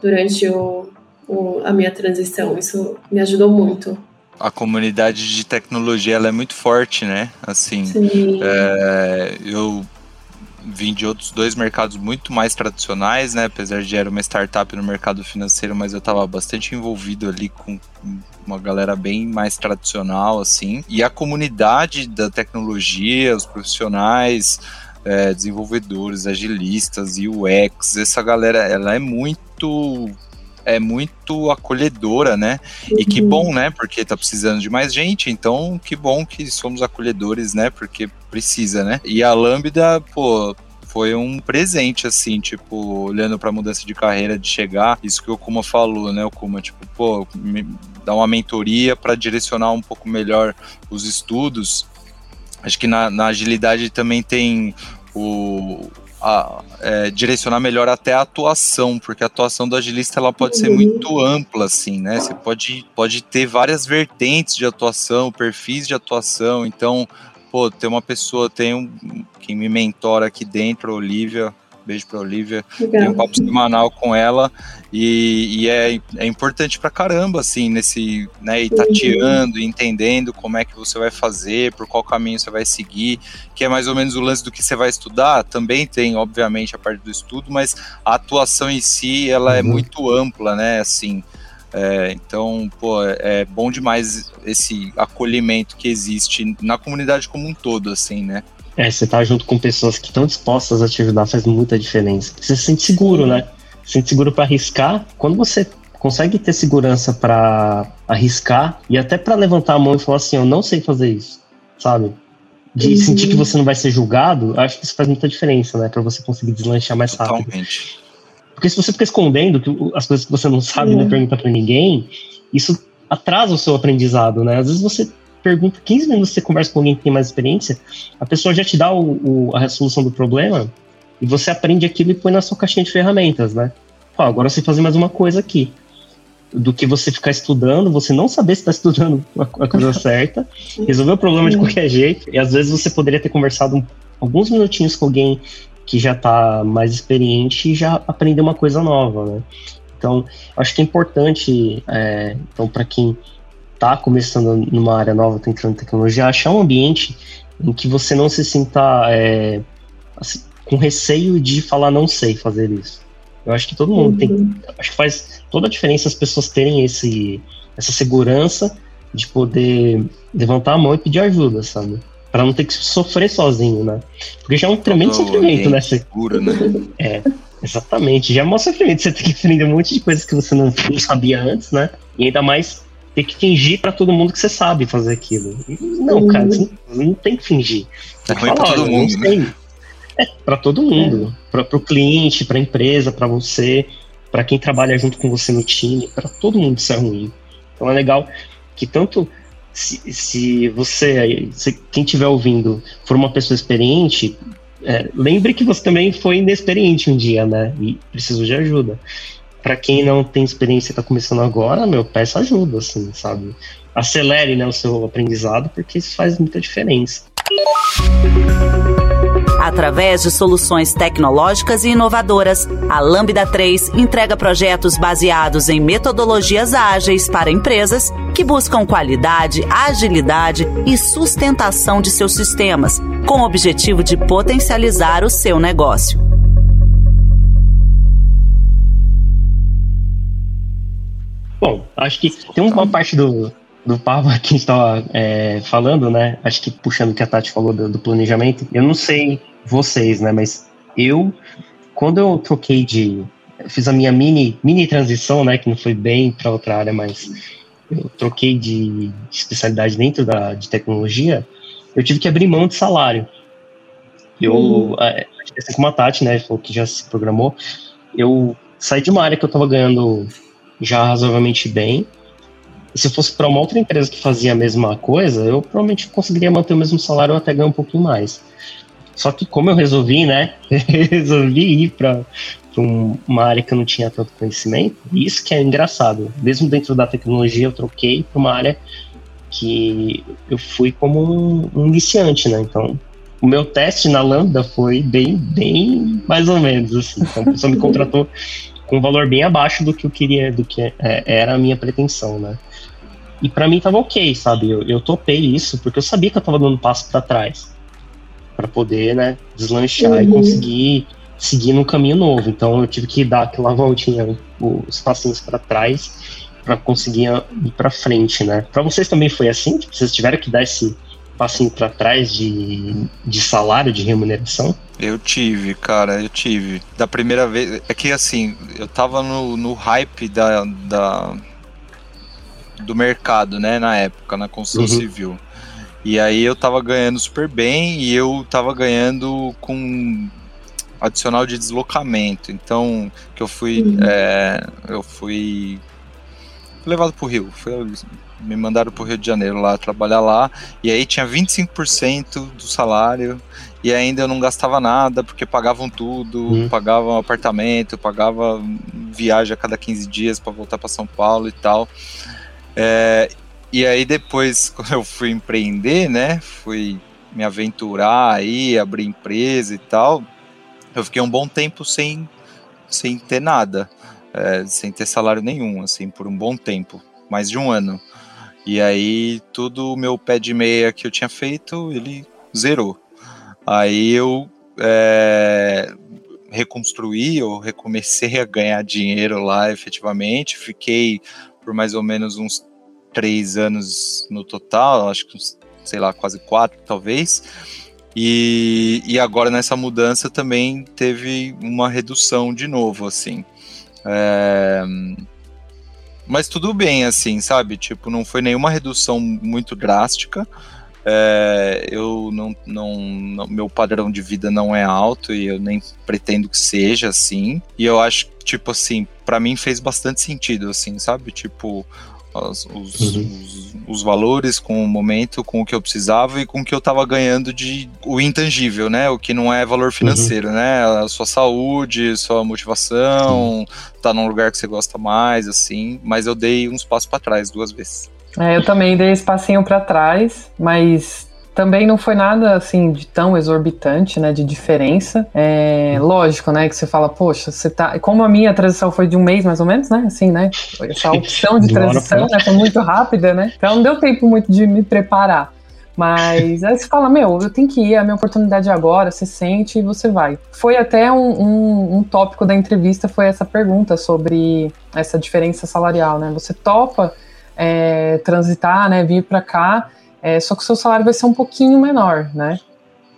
durante o, o, a minha transição. Isso me ajudou muito. A comunidade de tecnologia ela é muito forte, né? Assim, é, eu vim de outros dois mercados muito mais tradicionais, né? Apesar de era uma startup no mercado financeiro, mas eu estava bastante envolvido ali com uma galera bem mais tradicional, assim. E a comunidade da tecnologia, os profissionais, é, desenvolvedores, agilistas, UX, essa galera, ela é muito é muito acolhedora, né? Uhum. E que uhum. bom, né? Porque tá precisando de mais gente, então que bom que somos acolhedores, né? Porque precisa, né? E a Lambda, pô, foi um presente, assim, tipo, olhando pra mudança de carreira, de chegar, isso que o Kuma falou, né? O Kuma, tipo, pô, me dá uma mentoria para direcionar um pouco melhor os estudos Acho que na, na agilidade também tem o, a, é, direcionar melhor até a atuação, porque a atuação do agilista ela pode uhum. ser muito ampla, assim, né? Você pode, pode ter várias vertentes de atuação, perfis de atuação. Então, pô, tem uma pessoa, tem um quem me mentora aqui dentro, a Olivia, Beijo pra Olivia. Legal. Tem um papo semanal com ela e, e é, é importante pra caramba, assim, nesse, né, e tateando, entendendo como é que você vai fazer, por qual caminho você vai seguir, que é mais ou menos o lance do que você vai estudar. Também tem, obviamente, a parte do estudo, mas a atuação em si, ela é uhum. é muito ampla, né, assim. É, então, pô, é bom demais esse acolhimento que existe na comunidade como um todo, assim, né? É, você tá junto com pessoas que estão dispostas a te ajudar faz muita diferença. Você se sente seguro, né? Se sente seguro para arriscar. Quando você consegue ter segurança para arriscar e até para levantar a mão e falar assim, eu não sei fazer isso, sabe? De uhum. sentir que você não vai ser julgado, acho que isso faz muita diferença, né? Para você conseguir deslanchar mais rápido. Totalmente. Porque se você fica escondendo as coisas que você não sabe e não pergunta para ninguém, isso atrasa o seu aprendizado, né? Às vezes você pergunta, 15 minutos você conversa com alguém que tem mais experiência, a pessoa já te dá o, o, a resolução do problema e você aprende aquilo e põe na sua caixinha de ferramentas, né? Pô, agora você fazer mais uma coisa aqui. Do que você ficar estudando, você não saber se está estudando a, a, coisa certa, resolver o problema de qualquer jeito, e às vezes você poderia ter conversado um, alguns minutinhos com alguém que já está mais experiente e já aprender uma coisa nova, né? Então, acho que é importante, é, então, para quem está começando numa área nova, está entrando em tecnologia, achar um ambiente em que você não se sinta é, assim, com receio de falar não sei fazer isso. Eu acho que todo mundo uhum. tem, acho que faz toda a diferença as pessoas terem esse, essa segurança de poder levantar a mão e pedir ajuda, sabe? Para não ter que sofrer sozinho, né? Porque já é um tremendo sofrimento, né? Seguro, né? É, exatamente. Já é um sofrimento você ter que aprender um monte de coisas que você não, não sabia antes, né? E ainda mais ter que fingir para todo mundo que você sabe fazer aquilo. Não, uhum. cara, você não, não, tem que fingir. Tem é ruim pra todo mundo, né? É, para todo mundo. É. Para o cliente, para a empresa, para você, para quem trabalha junto com você no time, para todo mundo isso é ruim. Então é legal que tanto se, se você, se quem estiver ouvindo, for uma pessoa experiente, é, lembre que você também foi inexperiente um dia, né? E precisou de ajuda para quem não tem experiência e está começando agora, meu, peça ajuda, assim, sabe? Acelere né, o seu aprendizado, porque isso faz muita diferença. Através de soluções tecnológicas e inovadoras, a Lambda 3 entrega projetos baseados em metodologias ágeis para empresas que buscam qualidade, agilidade e sustentação de seus sistemas, com o objetivo de potencializar o seu negócio. Bom, acho que tem uma parte do, do papo que a gente estava é, falando, né? Acho que puxando o que a Tati falou do, do, planejamento, eu não sei vocês, né? Mas eu, quando eu troquei de. Eu fiz a minha mini, mini transição, né? Que não foi bem para outra área, mas eu troquei de, de especialidade dentro da, de tecnologia, eu tive que abrir mão de salário. Eu, uhum. é, assim como a Tati, né? Falou que já se programou. Eu saí de uma área que eu estava ganhando já razoavelmente bem e se eu fosse para uma outra empresa que fazia a mesma coisa, eu provavelmente conseguiria manter o mesmo salário ou até ganhar um pouquinho mais. Só que como eu resolvi, né? resolvi ir para uma área que eu não tinha tanto conhecimento, isso que é engraçado. Mesmo dentro da tecnologia, eu troquei para uma área que eu fui como um, iniciante, né? Então, o meu teste na Lambda foi bem, bem mais ou menos assim. Então, a pessoa me contratou com um valor bem abaixo do que eu queria, do que é, era a minha pretensão, né? E para mim tava ok, sabe? Eu, eu topei isso porque eu sabia que eu tava dando passo para trás para poder, né, deslanchar uhum. e conseguir seguir num caminho novo. Então eu tive que dar aquela voltinha, os passinhos para trás para conseguir ir para frente, né? Para vocês também foi assim? Vocês tiveram que dar esse passinho para trás de, de salário, de remuneração? Eu tive, cara, eu tive. Da primeira vez. É que assim, eu tava no, no hype da, da, do mercado, né, na época, na construção uhum. civil. E aí eu tava ganhando super bem e eu tava ganhando com adicional de deslocamento. Então, que eu fui. Uhum. É, eu fui levado pro Rio. Fui, me mandaram pro Rio de Janeiro lá trabalhar lá. E aí tinha 25% do salário. E ainda eu não gastava nada, porque pagavam tudo, uhum. pagavam apartamento, pagava viagem a cada 15 dias para voltar para São Paulo e tal. É, e aí depois, quando eu fui empreender, né, fui me aventurar aí, abrir empresa e tal, eu fiquei um bom tempo sem, sem ter nada, é, sem ter salário nenhum, assim, por um bom tempo, mais de um ano. E aí tudo o meu pé de meia que eu tinha feito, ele zerou. Aí eu é, reconstruí ou recomecei a ganhar dinheiro lá efetivamente, fiquei por mais ou menos uns três anos no total, acho que sei lá, quase quatro talvez. E, e agora nessa mudança também teve uma redução de novo, assim. É, mas tudo bem, assim, sabe? Tipo, não foi nenhuma redução muito drástica. É, eu não, não, não, meu padrão de vida não é alto e eu nem pretendo que seja assim. E eu acho, tipo assim, para mim fez bastante sentido, assim, sabe? Tipo, os, os, uhum. os, os, valores com o momento, com o que eu precisava e com o que eu estava ganhando de o intangível, né? O que não é valor financeiro, uhum. né? A sua saúde, sua motivação, tá num lugar que você gosta mais, assim. Mas eu dei uns passos para trás duas vezes. É, eu também dei esse passinho para trás, mas também não foi nada assim de tão exorbitante, né, de diferença. É, lógico, né, que você fala, poxa, você tá. Como a minha transição foi de um mês mais ou menos, né, assim, né, essa opção de transição, né, foi muito rápida, né, então não deu tempo muito de me preparar. Mas aí você fala, meu, eu tenho que ir, é a minha oportunidade agora, você sente e você vai. Foi até um, um, um tópico da entrevista, foi essa pergunta sobre essa diferença salarial, né? Você topa é, transitar, né, vir para cá, é, só que o seu salário vai ser um pouquinho menor, né?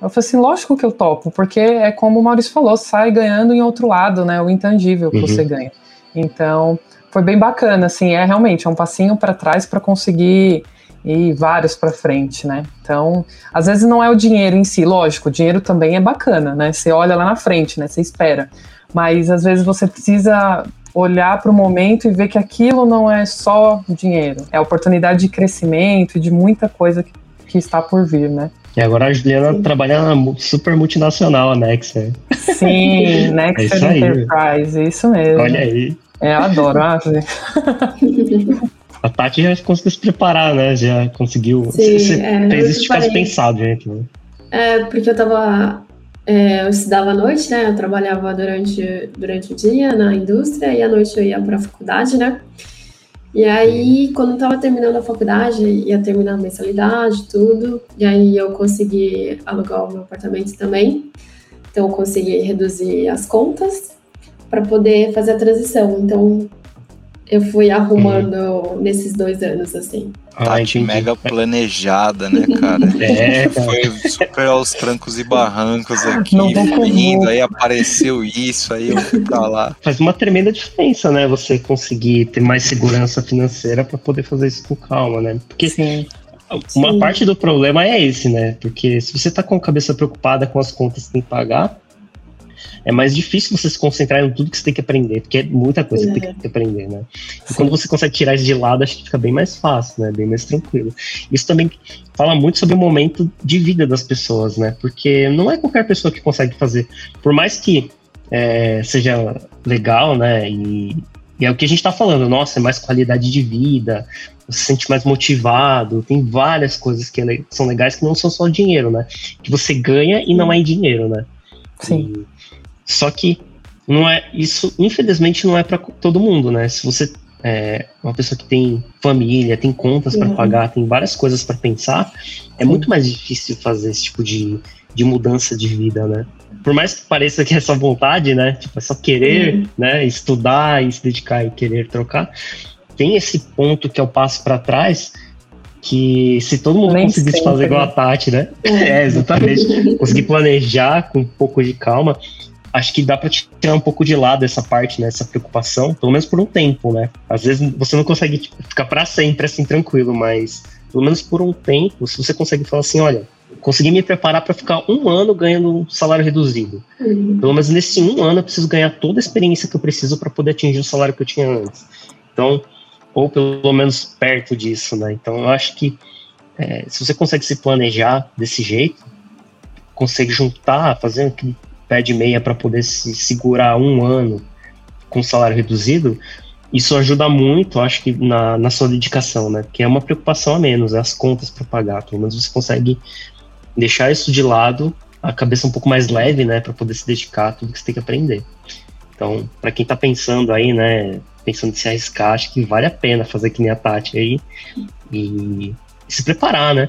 Eu falei assim, lógico que eu topo, porque é como o Maurício falou, sai ganhando em outro lado, né? O intangível que uhum. você ganha. Então, foi bem bacana, assim, é realmente é um passinho para trás para conseguir ir vários para frente, né? Então, às vezes não é o dinheiro em si, lógico, o dinheiro também é bacana, né? Você olha lá na frente, né? Você espera. Mas às vezes você precisa olhar para o momento e ver que aquilo não é só dinheiro, é oportunidade de crescimento e de muita coisa que, que está por vir, né? E agora a Juliana Sim. trabalha na super multinacional, a Nexer. Sim, Nexer é Enterprise, isso mesmo. Olha aí. É, eu adoro. Ah, a Tati já conseguiu se preparar, né? Já conseguiu. Sim, você é, fez isso de caso pensado, gente. Né? É, porque eu tava é, eu estudava à noite, né? Eu trabalhava durante, durante o dia na indústria e à noite eu ia para a faculdade, né? E aí, quando eu estava terminando a faculdade, ia terminar a mensalidade, tudo, e aí eu consegui alugar o meu apartamento também. Então, eu consegui reduzir as contas para poder fazer a transição. Então, eu fui arrumando uhum. nesses dois anos, assim. Tá ah, mega planejada, né, cara? É, foi super aos trancos e barrancos aqui, indo, aí apareceu isso, aí eu fui pra lá. Faz uma tremenda diferença, né, você conseguir ter mais segurança financeira para poder fazer isso com calma, né? Porque Sim. uma Sim. parte do problema é esse, né? Porque se você tá com a cabeça preocupada com as contas que tem que pagar, é mais difícil você se concentrar em tudo que você tem que aprender, porque é muita coisa que tem que aprender, né? E quando você consegue tirar isso de lado, acho que fica bem mais fácil, né? Bem mais tranquilo. Isso também fala muito sobre o momento de vida das pessoas, né? Porque não é qualquer pessoa que consegue fazer. Por mais que é, seja legal, né? E, e é o que a gente está falando, nossa, é mais qualidade de vida, você se sente mais motivado, tem várias coisas que é são legais que não são só dinheiro, né? Que você ganha e não é em dinheiro, né? Sim. E, só que não é isso, infelizmente, não é para todo mundo, né? Se você é uma pessoa que tem família, tem contas para uhum. pagar, tem várias coisas para pensar, é muito mais difícil fazer esse tipo de, de mudança de vida, né? Por mais que pareça que é só vontade, né? Tipo, é só querer, uhum. né? Estudar e se dedicar e querer trocar. Tem esse ponto que é o passo para trás, que se todo mundo Nem conseguisse sempre, fazer igual a Tati, né? É, é exatamente. Conseguir planejar com um pouco de calma, acho que dá para tirar um pouco de lado essa parte, né, essa preocupação, pelo menos por um tempo, né? Às vezes você não consegue tipo, ficar para sempre assim tranquilo, mas pelo menos por um tempo, se você consegue falar assim, olha, consegui me preparar para ficar um ano ganhando um salário reduzido. Uhum. Pelo menos nesse um ano eu preciso ganhar toda a experiência que eu preciso para poder atingir o salário que eu tinha antes. Então, ou pelo menos perto disso, né? Então, eu acho que é, se você consegue se planejar desse jeito, consegue juntar, fazer pé de meia para poder se segurar um ano com salário reduzido, isso ajuda muito, acho que, na, na sua dedicação, né? Que é uma preocupação a menos, é as contas para pagar. Pelo menos você consegue deixar isso de lado, a cabeça um pouco mais leve, né? Para poder se dedicar a tudo que você tem que aprender. Então, para quem está pensando aí, né? Pensando em se arriscar, acho que vale a pena fazer que nem a Tati aí e, e se preparar, né?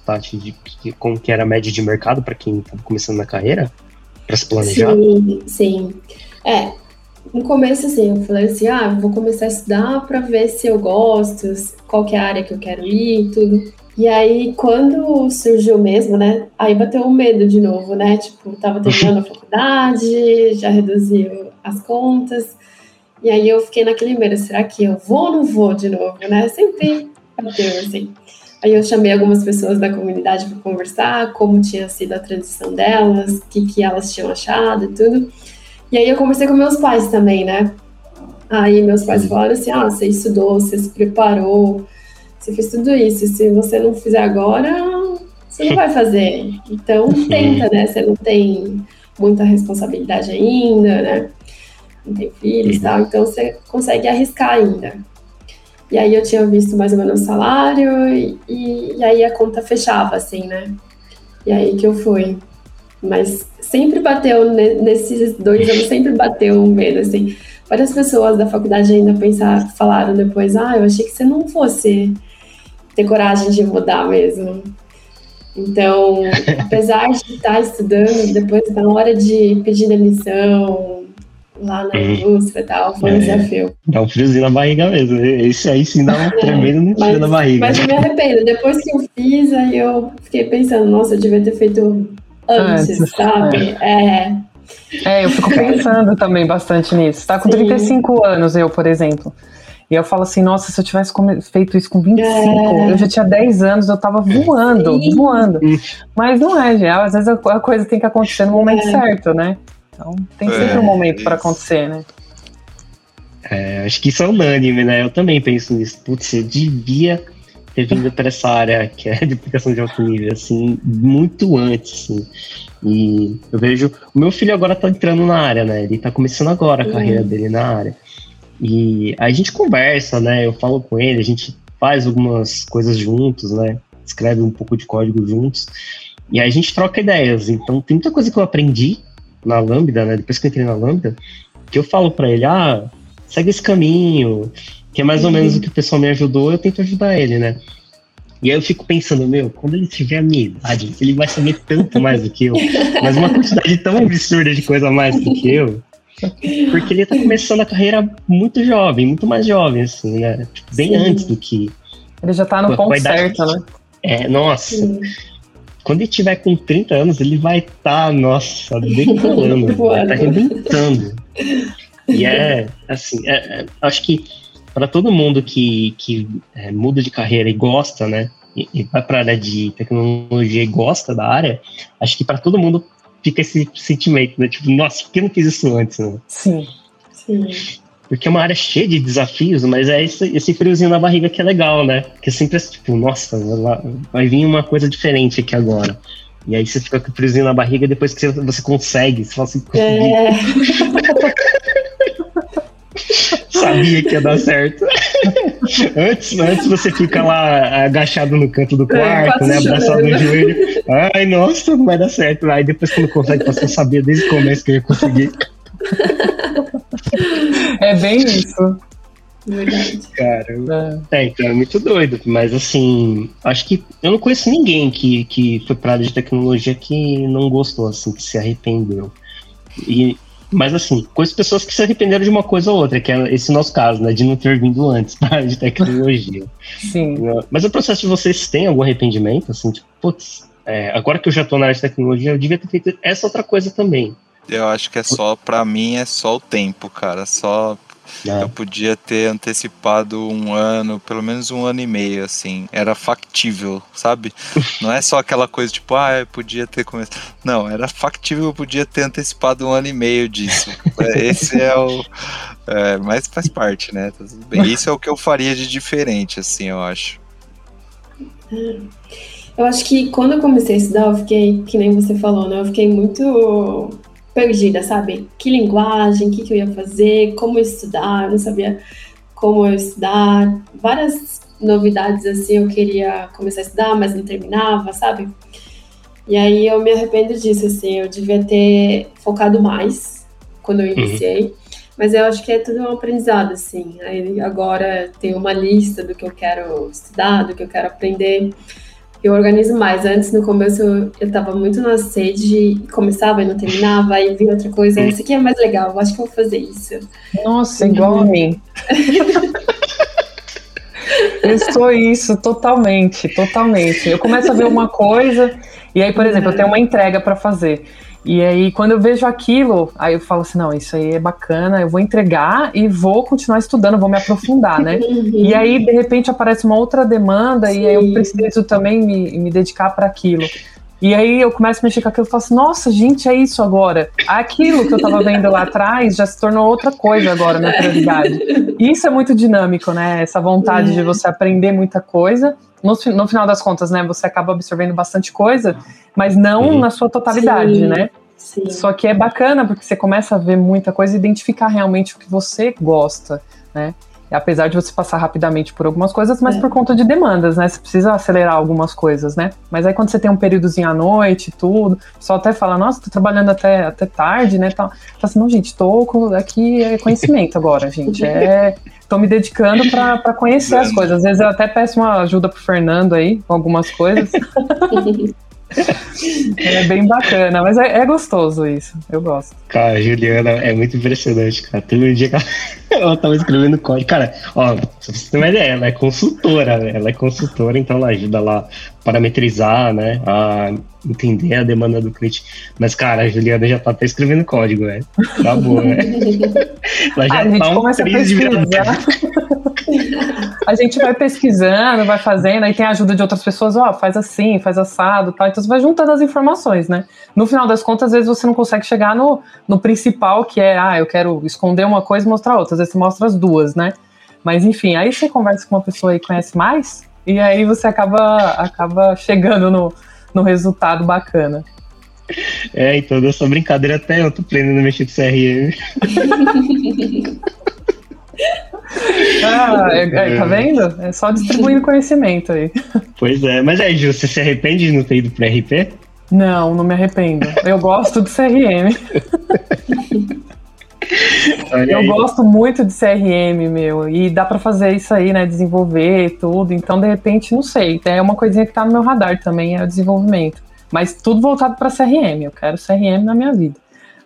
Tati, de, de, como que era a média de mercado para quem estava começando na carreira? Para se planejar? Sim, sim. É, no começo, assim, eu falei assim, ah, vou começar a estudar para ver se eu gosto, qual que é a área que eu quero ir e tudo. E aí, quando surgiu mesmo, né, aí bateu um medo de novo, né, tipo, tava terminando a faculdade, já reduziu as contas, e aí eu fiquei naquele medo, será que eu vou ou não vou de novo, né, sempre bateu, assim. Aí eu chamei algumas pessoas da comunidade para conversar, como tinha sido a transição delas, o que, que elas tinham achado e tudo. E aí eu conversei com meus pais também, né? Aí meus pais falaram assim, ah, você estudou, você se preparou, você fez tudo isso, se você não fizer agora, você não vai fazer. Então tenta, né? Você não tem muita responsabilidade ainda, né? Não tem filhos e tal, então você consegue arriscar ainda. E aí eu tinha visto mais ou menos o salário e, e, aí a conta fechava, assim, né? E aí que eu fui. Mas sempre bateu, nesses dois anos, sempre bateu o medo, assim. Várias pessoas da faculdade ainda pensar, falaram depois, ah, eu achei que você não fosse ter coragem de mudar mesmo. Então, apesar de estar estudando, depois na hora de pedir demissão, lá na indústria e tal, foi um é, desafio. Dá um friozinho na barriga mesmo. Esse aí sim dá um é, tremendo frio na barriga. Mas eu me arrependo. Depois que eu fiz, aí eu fiquei pensando, nossa, eu devia ter feito antes, sabe? É. É, eu fico pensando também bastante nisso. Tá com sim. 35 anos, eu, por exemplo. E eu falo assim, nossa, se eu tivesse feito isso com 25, é. eu já tinha 10 anos, eu tava voando, Sim. voando. Mas não é, já. Às vezes a coisa tem que acontecer no momento é. certo, né? Então tem sempre um momento para acontecer, né? É, acho que isso é unânime, né? Eu também penso nisso. Putz, eu devia ter vindo para essa área que é de aplicação de alto nível, assim, muito antes, assim. E eu vejo. O meu filho agora tá entrando na área, né? Ele tá começando agora a uhum. carreira dele na área. E a gente conversa, né? Eu falo com ele, a gente faz algumas coisas juntos, né? Escreve um pouco de código juntos. E aí a gente troca ideias. Então tem muita coisa que eu aprendi na Lambda, né? Depois que eu entrei na Lambda, que eu falo para ele, ah, segue esse caminho, que é mais ou uhum. menos o que o pessoal me ajudou, eu tento ajudar ele, né? E aí eu fico pensando, meu, quando ele tiver a minha idade, ele vai saber tanto mais do que eu, mas uma quantidade tão absurda de coisa a mais do que eu, porque ele tá começando a carreira muito jovem, muito mais jovem, assim, né? Tipo, bem Sim. antes do que. Ele já tá no ponto certo, né? É, nossa. Sim. Quando ele tiver com 30 anos, ele vai estar, tá, nossa, decolando, vai estar tá arrebentando. E é, assim, é, é, acho que para todo mundo que, que é, muda de carreira e gosta, né, e, e vai para a área de tecnologia e gosta da área, acho que para todo mundo fica esse sentimento, né, tipo, nossa, por que eu não fiz isso antes, né? Sim, sim. Porque é uma área cheia de desafios, mas é esse, esse friozinho na barriga que é legal, né? Porque sempre é tipo, nossa, vai vir uma coisa diferente aqui agora. E aí você fica com o friozinho na barriga depois que você, consegue. Você fala assim, é. Sabia que ia dar certo. antes, antes você fica lá agachado no canto do é, quarto, é, né? Abraçado no joelho. Ai, nossa, não vai dar certo. Aí depois quando consegue, você sabia desde o começo que eu ia conseguir. É bem isso. Verdade. Cara, é. é, então é muito doido, mas assim, acho que eu não conheço ninguém que, que foi pra área de tecnologia que não gostou, assim, que se arrependeu. E, mas assim, conheço pessoas que se arrependeram de uma coisa ou outra, que é esse nosso caso, né, de não ter vindo antes pra área de tecnologia. Sim. Mas o processo de vocês tem algum arrependimento, assim, tipo, putz, é, agora que eu já tô na área de tecnologia, eu devia ter feito essa outra coisa também. Eu acho que é só, para mim, é só o tempo, cara. Só é. Eu podia ter antecipado um ano, pelo menos um ano e meio, assim. Era factível, sabe? Não é só aquela coisa tipo, ah, eu podia ter começado. Não, era factível, eu podia ter antecipado um ano e meio disso. É, esse é o. É, mas faz parte, né? Tá tudo bem. Isso é o que eu faria de diferente, assim, eu acho. Eu acho que quando eu comecei a estudar, eu fiquei, que nem você falou, né? Eu fiquei muito perdida, sabe? Que linguagem, o que, que eu ia fazer, como estudar, eu não sabia como eu estudar, várias novidades assim, eu queria começar a estudar, mas não terminava, sabe? E aí eu me arrependo disso, assim, eu devia ter focado mais quando eu uhum. iniciei, uhum. mas eu acho que é tudo um aprendizado, assim. Aí agora tem uma lista do que eu quero estudar, do que eu quero aprender eu organizo mais. Antes, no começo, eu, eu tava muito na sede, começava e não terminava, aí vi outra coisa. Isso aqui é mais legal, acho que vou fazer isso. Nossa, igual a mim. eu sou isso, totalmente, totalmente. Eu começo a ver uma coisa, e aí, por exemplo, eu tenho uma entrega para fazer. E aí, quando eu vejo aquilo, aí eu falo assim: não, isso aí é bacana, eu vou entregar e vou continuar estudando, vou me aprofundar, né? e aí, de repente, aparece uma outra demanda Sim. e aí eu preciso também me, me dedicar para aquilo. E aí eu começo a mexer com aquilo e falo assim, nossa, gente, é isso agora. Aquilo que eu estava vendo lá atrás já se tornou outra coisa agora na prioridade. Isso é muito dinâmico, né? Essa vontade é. de você aprender muita coisa no, no final das contas, né, você acaba absorvendo bastante coisa, mas não na sua totalidade, Sim. né? Sim. Só que é bacana porque você começa a ver muita coisa e identificar realmente o que você gosta, né? Apesar de você passar rapidamente por algumas coisas, mas é. por conta de demandas, né? Você precisa acelerar algumas coisas, né? Mas aí quando você tem um períodozinho à noite e tudo, só até fala, nossa, tô trabalhando até, até tarde, né? Tá, tá assim, não, gente, tô aqui é conhecimento agora, gente. É, tô me dedicando para conhecer as coisas. Às vezes eu até peço uma ajuda pro Fernando aí, com algumas coisas. é bem bacana, mas é, é, gostoso isso. Eu gosto. Cara, a Juliana é muito impressionante, cara. Teve um dia que ela, ela tava escrevendo código. Cara, ó, você ter uma ideia, ela é consultora, né? Ela é consultora, então ela ajuda lá a parametrizar, né? A entender a demanda do cliente. Mas, cara, a Juliana já tá até escrevendo código, né? Tá boa, né? Ela já a tá um três de a gente vai pesquisando, vai fazendo, aí tem a ajuda de outras pessoas, ó, oh, faz assim, faz assado, tal. Então você vai juntando as informações, né? No final das contas, às vezes você não consegue chegar no, no principal, que é, ah, eu quero esconder uma coisa e mostrar outra. Às vezes você mostra as duas, né? Mas enfim, aí você conversa com uma pessoa e conhece mais, e aí você acaba, acaba chegando no, no resultado bacana. É, então dessa brincadeira até eu tô aprendendo a mexer com CRM. ah, é, é, tá vendo? É só distribuindo conhecimento aí. Pois é, mas aí, Ju, você se arrepende de não ter ido pro RP? Não, não me arrependo. Eu gosto do CRM. eu gosto muito de CRM, meu, e dá para fazer isso aí, né? Desenvolver tudo. Então, de repente, não sei. É uma coisinha que tá no meu radar também, é o desenvolvimento. Mas tudo voltado para CRM. Eu quero CRM na minha vida.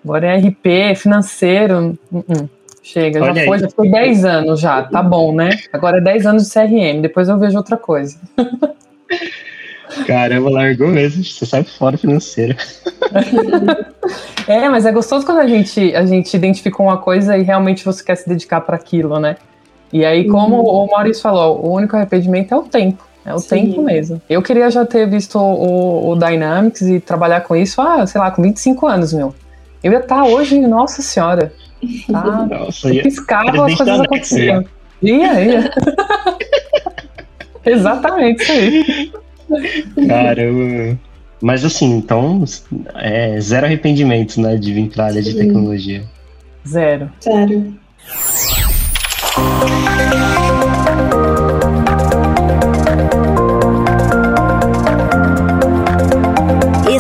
Agora é RP, financeiro. Uh -uh. Chega, Olha já aí. foi, já foi 10 anos já, tá bom, né? Agora é 10 anos de CRM, depois eu vejo outra coisa. Caramba, largou mesmo, você sai fora financeiro. é, mas é gostoso quando a gente, a gente identifica uma coisa e realmente você quer se dedicar para aquilo, né? E aí, como uhum. o Maurício falou, o único arrependimento é o tempo. É o Sim. tempo mesmo. Eu queria já ter visto o, o, Dynamics e trabalhar com isso, ah, sei lá, com 25 anos, meu. Eu ia estar tá hoje, nossa senhora. Tá? Nossa, ia, piscava, as coisas aconteciam. Ia, ia. Exatamente isso aí. Caramba. Mas assim, então, é zero arrependimento, né, de vir para a área de tecnologia. Zero. Zero.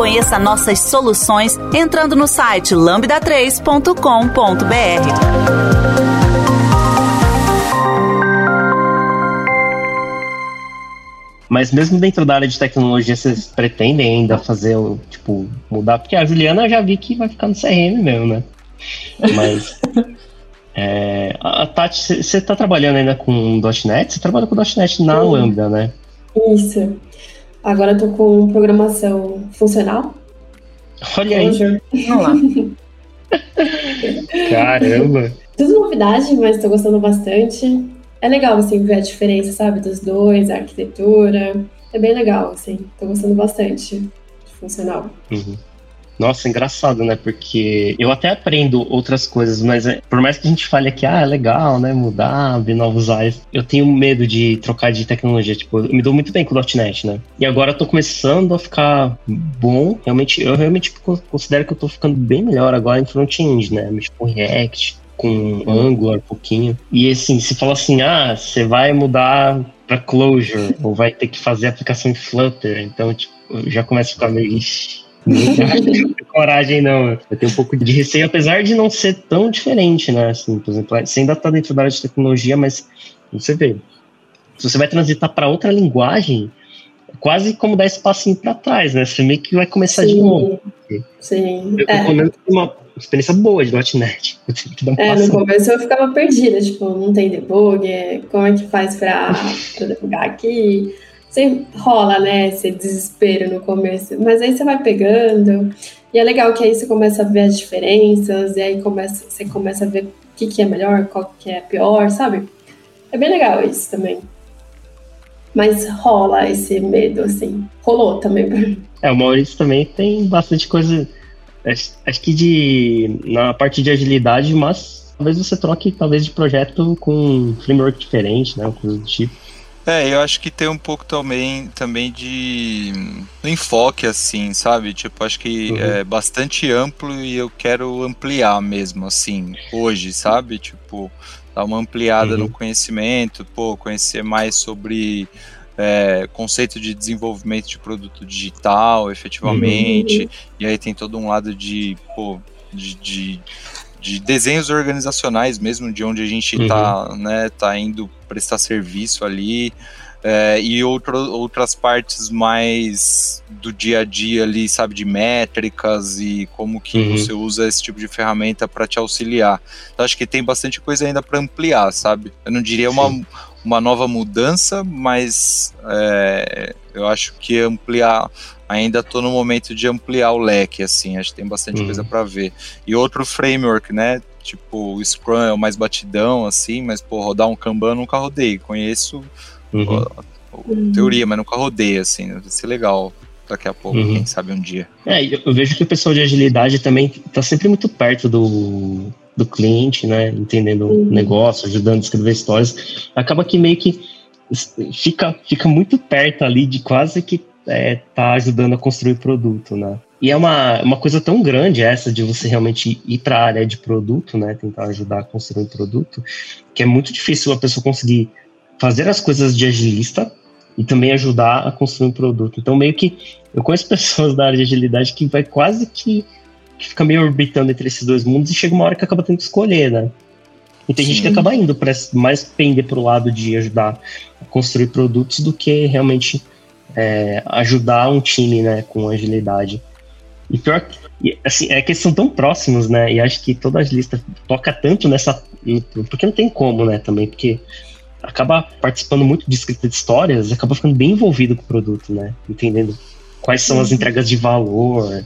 Conheça nossas soluções entrando no site lambda3.com.br. Mas mesmo dentro da área de tecnologia, vocês pretendem ainda fazer, tipo, mudar? Porque a Juliana eu já vi que vai ficar no CRM mesmo, né? Mas. é, a Tati, você está trabalhando ainda com .NET? Você trabalha com .NET na Sim. Lambda, né? Isso. Agora eu tô com programação funcional. Olha aí. Vamos lá. Caramba. Tudo novidade, mas tô gostando bastante. É legal, assim, ver a diferença, sabe, dos dois, a arquitetura. É bem legal, assim. Tô gostando bastante de funcional. Uhum. Nossa, engraçado, né? Porque eu até aprendo outras coisas, mas é, por mais que a gente fale aqui, ah, é legal, né? Mudar, ver novos áreas, eu tenho medo de trocar de tecnologia. Tipo, eu me dou muito bem com o .NET, né? E agora eu tô começando a ficar bom. Realmente, eu realmente considero que eu tô ficando bem melhor agora em front-end, né? Mexer com React, com Angular um pouquinho. E assim, se fala assim, ah, você vai mudar para Clojure, ou vai ter que fazer aplicação em Flutter, então, tipo, já começa a ficar meio coragem, não. Eu tenho um pouco de receio, apesar de não ser tão diferente, né? Assim, por exemplo, você ainda está dentro da área de tecnologia, mas você vê, se você vai transitar para outra linguagem, é quase como dar espacinho para trás, né? Você meio que vai começar Sim. de novo. Sim. Eu, é. pelo uma experiência boa de .NET. Um é, no começo eu ficava perdida, tipo, não tem debug, como é que faz para debugar aqui? Sempre rola, né, esse desespero no começo, mas aí você vai pegando, e é legal que aí você começa a ver as diferenças, e aí começa, você começa a ver o que, que é melhor, qual que é pior, sabe? É bem legal isso também. Mas rola esse medo, assim. Rolou também. É, o Maurício também tem bastante coisa. Acho, acho que de. na parte de agilidade, mas talvez você troque talvez de projeto com um framework diferente, né? Coisa do tipo. É, eu acho que tem um pouco também, também de enfoque, assim, sabe? Tipo, acho que uhum. é bastante amplo e eu quero ampliar mesmo, assim, hoje, sabe? Tipo, dar uma ampliada uhum. no conhecimento, pô, conhecer mais sobre é, conceito de desenvolvimento de produto digital, efetivamente. Uhum. E aí tem todo um lado de, pô, de, de de desenhos organizacionais mesmo, de onde a gente está uhum. né, tá indo prestar serviço ali. É, e outro, outras partes mais do dia a dia ali, sabe, de métricas e como que uhum. você usa esse tipo de ferramenta para te auxiliar. Então acho que tem bastante coisa ainda para ampliar, sabe? Eu não diria uma, uma nova mudança, mas é, eu acho que ampliar ainda estou no momento de ampliar o leque, assim, acho que tem bastante uhum. coisa para ver. E outro framework, né? Tipo, o Scrum é o mais batidão, assim, mas, pô, rodar um Kanban nunca rodei. Conheço uhum. a, teoria, mas nunca rodei, assim, vai ser legal daqui a pouco, uhum. quem sabe um dia. É, eu vejo que o pessoal de agilidade também está sempre muito perto do, do cliente, né? Entendendo uhum. o negócio, ajudando a escrever histórias. Acaba que meio que fica, fica muito perto ali de quase que é, tá ajudando a construir produto, né? E é uma, uma coisa tão grande essa de você realmente ir para a área de produto, né? Tentar ajudar a construir um produto, que é muito difícil a pessoa conseguir fazer as coisas de agilista e também ajudar a construir um produto. Então, meio que eu conheço pessoas da área de agilidade que vai quase que, que fica meio orbitando entre esses dois mundos e chega uma hora que acaba tendo que escolher, né? E tem Sim. gente que acaba indo para mais pender para o lado de ajudar a construir produtos do que realmente é, ajudar um time né, com agilidade. E pior que, assim, é que eles são tão próximos, né? E acho que toda agilista toca tanto nessa. Porque não tem como, né? Também, porque acaba participando muito de escrita de histórias, acaba ficando bem envolvido com o produto, né? Entendendo quais são as entregas de valor,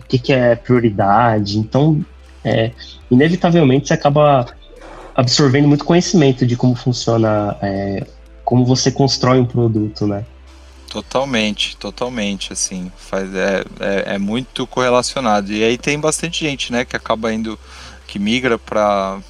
o que, que é prioridade. Então, é, inevitavelmente, você acaba absorvendo muito conhecimento de como funciona, é, como você constrói um produto, né? Totalmente, totalmente, assim, faz, é, é, é, muito correlacionado. E aí tem bastante gente, né, que acaba indo, que migra para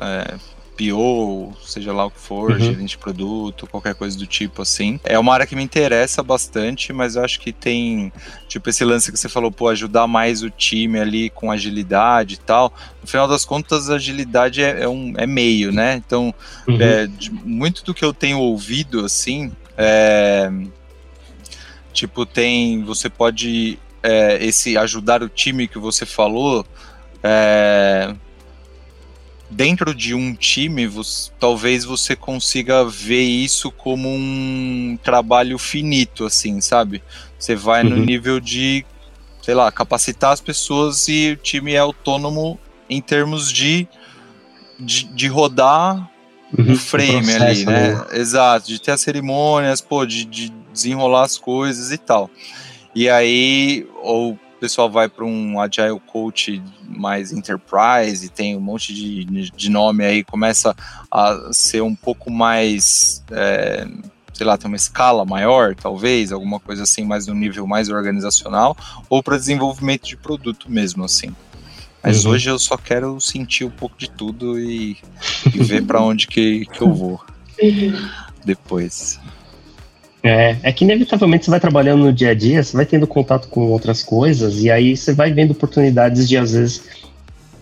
é, PO, seja lá o que for, uhum. gerente de produto, qualquer coisa do tipo assim. É uma área que me interessa bastante, mas eu acho que tem, tipo, esse lance que você falou, pô, ajudar mais o time ali com agilidade e tal. No final das contas, agilidade é, é um, é meio, né? Então, uhum. é, de, muito do que eu tenho ouvido, assim, é, tipo, tem. Você pode. É, esse ajudar o time que você falou. É, dentro de um time, você, talvez você consiga ver isso como um trabalho finito, assim, sabe? Você vai uhum. no nível de, sei lá, capacitar as pessoas e o time é autônomo em termos de, de, de rodar uhum, o frame ali, né? né? Exato, de ter as cerimônias, pô, de, de desenrolar as coisas e tal. E aí, ou o pessoal vai para um Agile Coach mais enterprise, e tem um monte de, de nome aí, começa a ser um pouco mais. É, sei lá, tem uma escala maior, talvez, alguma coisa assim, mais no nível mais organizacional, ou para desenvolvimento de produto mesmo, assim. Mas uhum. hoje eu só quero sentir um pouco de tudo e, e ver para onde que, que eu vou uhum. depois. É, é que inevitavelmente você vai trabalhando no dia a dia, você vai tendo contato com outras coisas, e aí você vai vendo oportunidades de, às vezes,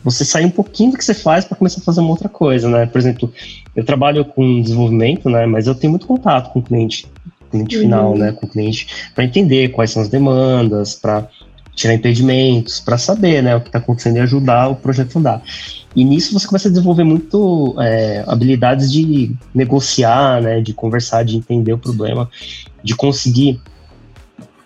você sair um pouquinho do que você faz para começar a fazer uma outra coisa, né? Por exemplo, eu trabalho com desenvolvimento, né? Mas eu tenho muito contato com o cliente, cliente uhum. final, né? Com o cliente, para entender quais são as demandas, para tirar impedimentos, para saber né, o que está acontecendo e ajudar o projeto a andar. E nisso você começa a desenvolver muito é, habilidades de negociar, né, de conversar, de entender o problema, de conseguir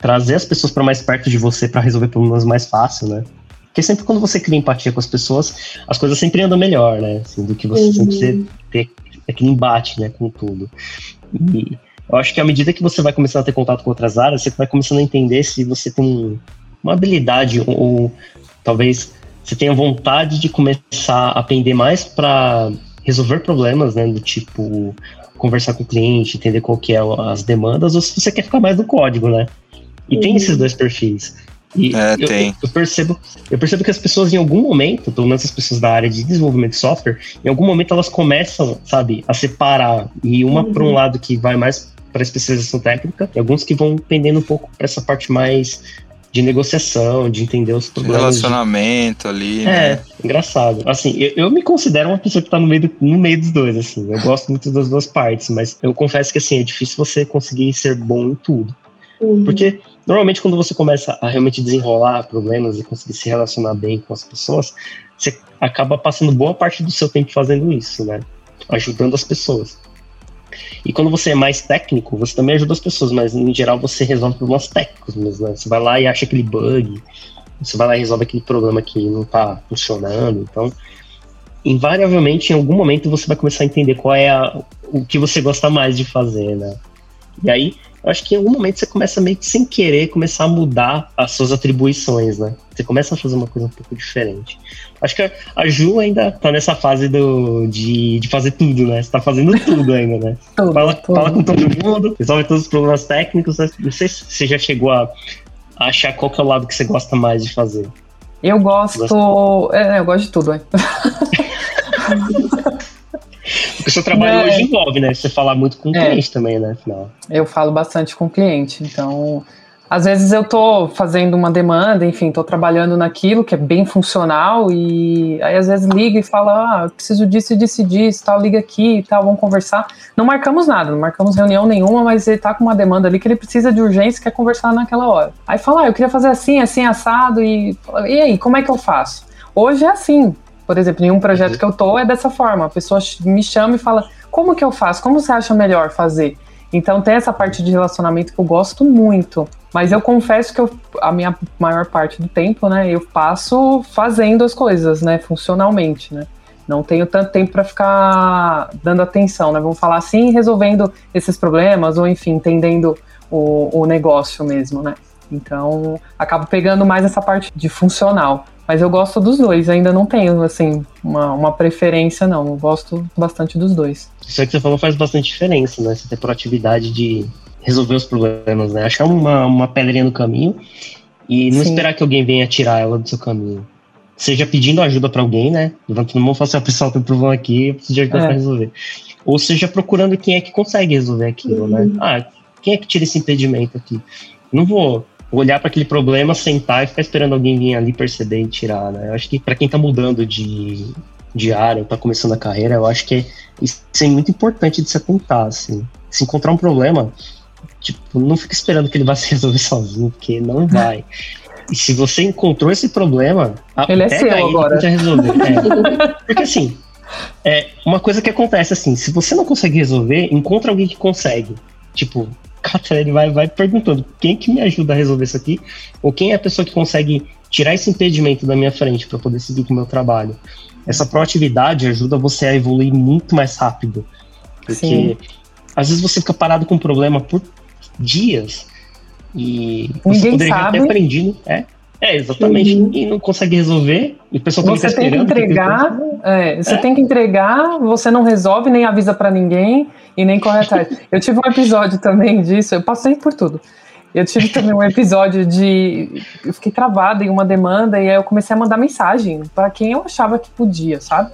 trazer as pessoas para mais perto de você para resolver problemas mais fácil, né? Porque sempre quando você cria empatia com as pessoas, as coisas sempre andam melhor, né? Assim, do que você uhum. sempre ter aquele embate, né, com tudo. E eu acho que à medida que você vai começando a ter contato com outras áreas, você vai começando a entender se você tem um, uma habilidade ou, talvez você tenha vontade de começar a aprender mais para resolver problemas, né, do tipo conversar com o cliente, entender qual que é as demandas, ou se você quer ficar mais no código, né? E uhum. tem esses dois perfis. E é, eu, tem. Eu percebo, eu percebo que as pessoas, em algum momento, pelo menos as pessoas da área de desenvolvimento de software, em algum momento elas começam, sabe, a separar. E uma uhum. para um lado que vai mais para especialização técnica, e alguns que vão pendendo um pouco para essa parte mais de negociação, de entender os problemas. Relacionamento de... ali. É, né? engraçado. Assim, eu, eu, me considero uma pessoa que tá no meio, do, no meio dos dois, assim. Eu gosto muito das duas partes, mas eu confesso que, assim, é difícil você conseguir ser bom em tudo. Uhum. Porque, normalmente, quando você começa a realmente desenrolar problemas e conseguir se relacionar bem com as pessoas, você acaba passando boa parte do seu tempo fazendo isso, né? Ajudando as pessoas. E quando você é mais técnico, você também ajuda as pessoas, mas em geral você resolve problemas técnicos mesmo, né? Você vai lá e acha aquele bug, você vai lá e resolve aquele problema que não está funcionando. Então, invariavelmente, em algum momento, você vai começar a entender qual é a, o que você gosta mais de fazer, né? E aí, eu acho que em algum momento você começa meio que sem querer começar a mudar as suas atribuições, né? Você começa a fazer uma coisa um pouco diferente. Acho que a Ju ainda tá nessa fase do, de, de fazer tudo, né? Você tá fazendo tudo ainda, né? tudo, fala, tudo. fala com todo mundo, resolve todos os problemas técnicos. Né? Não sei se você já chegou a, a achar qual que é o lado que você gosta mais de fazer. Eu gosto. É, eu gosto de tudo, é. Porque o seu trabalho é. hoje envolve, né? Você falar muito com o é. cliente também, né? Afinal. Eu falo bastante com o cliente, então. Às vezes eu tô fazendo uma demanda, enfim, tô trabalhando naquilo que é bem funcional e aí às vezes liga e fala, ah, preciso disso e disso e disso, tal, liga aqui e tal, vamos conversar. Não marcamos nada, não marcamos reunião nenhuma, mas ele tá com uma demanda ali que ele precisa de urgência, quer conversar naquela hora. Aí fala, ah, eu queria fazer assim, assim, assado e e aí, como é que eu faço? Hoje é assim, por exemplo, em um projeto uhum. que eu tô é dessa forma. A pessoa me chama e fala: como que eu faço? Como você acha melhor fazer? Então tem essa parte de relacionamento que eu gosto muito. Mas eu confesso que eu, a minha maior parte do tempo, né, eu passo fazendo as coisas, né, funcionalmente, né. Não tenho tanto tempo para ficar dando atenção, né? Vamos falar assim, resolvendo esses problemas ou enfim, entendendo o, o negócio mesmo, né? Então, acabo pegando mais essa parte de funcional. Mas eu gosto dos dois, ainda não tenho, assim, uma, uma preferência, não. Eu gosto bastante dos dois. Isso é que você falou faz bastante diferença, né? Você ter proatividade de resolver os problemas, né? Achar uma, uma pedrinha no caminho e não Sim. esperar que alguém venha tirar ela do seu caminho. Seja pedindo ajuda para alguém, né? Levantando a mão e falando assim, ah, pessoal, tem um problema aqui, eu preciso de ajuda é. pra resolver. Ou seja, procurando quem é que consegue resolver aquilo, né? uhum. né? Ah, quem é que tira esse impedimento aqui? Não vou olhar para aquele problema, sentar e ficar esperando alguém vir ali perceber e tirar, né? Eu acho que para quem está mudando de, de área, está começando a carreira, eu acho que é, isso é muito importante de se atentar, assim. Se encontrar um problema, tipo, não fica esperando que ele vá se resolver sozinho, porque não vai. E se você encontrou esse problema, ele é seu aí, agora. Resolver. É. Porque assim, é uma coisa que acontece assim, se você não consegue resolver, encontra alguém que consegue. Tipo, cara, ele vai, vai perguntando quem que me ajuda a resolver isso aqui, ou quem é a pessoa que consegue tirar esse impedimento da minha frente para poder seguir com o meu trabalho. Essa proatividade ajuda você a evoluir muito mais rápido. Porque Sim. às vezes você fica parado com um problema por dias e Ninguém você poderia sabe. ter aprendido. É, é exatamente. Uhum. E não consegue resolver. E o pessoal você tá tem que entregar. É, você é. tem que entregar, você não resolve, nem avisa para ninguém e nem corre atrás. eu tive um episódio também disso, eu passei por tudo. Eu tive também um episódio de. Eu fiquei travada em uma demanda e aí eu comecei a mandar mensagem para quem eu achava que podia, sabe?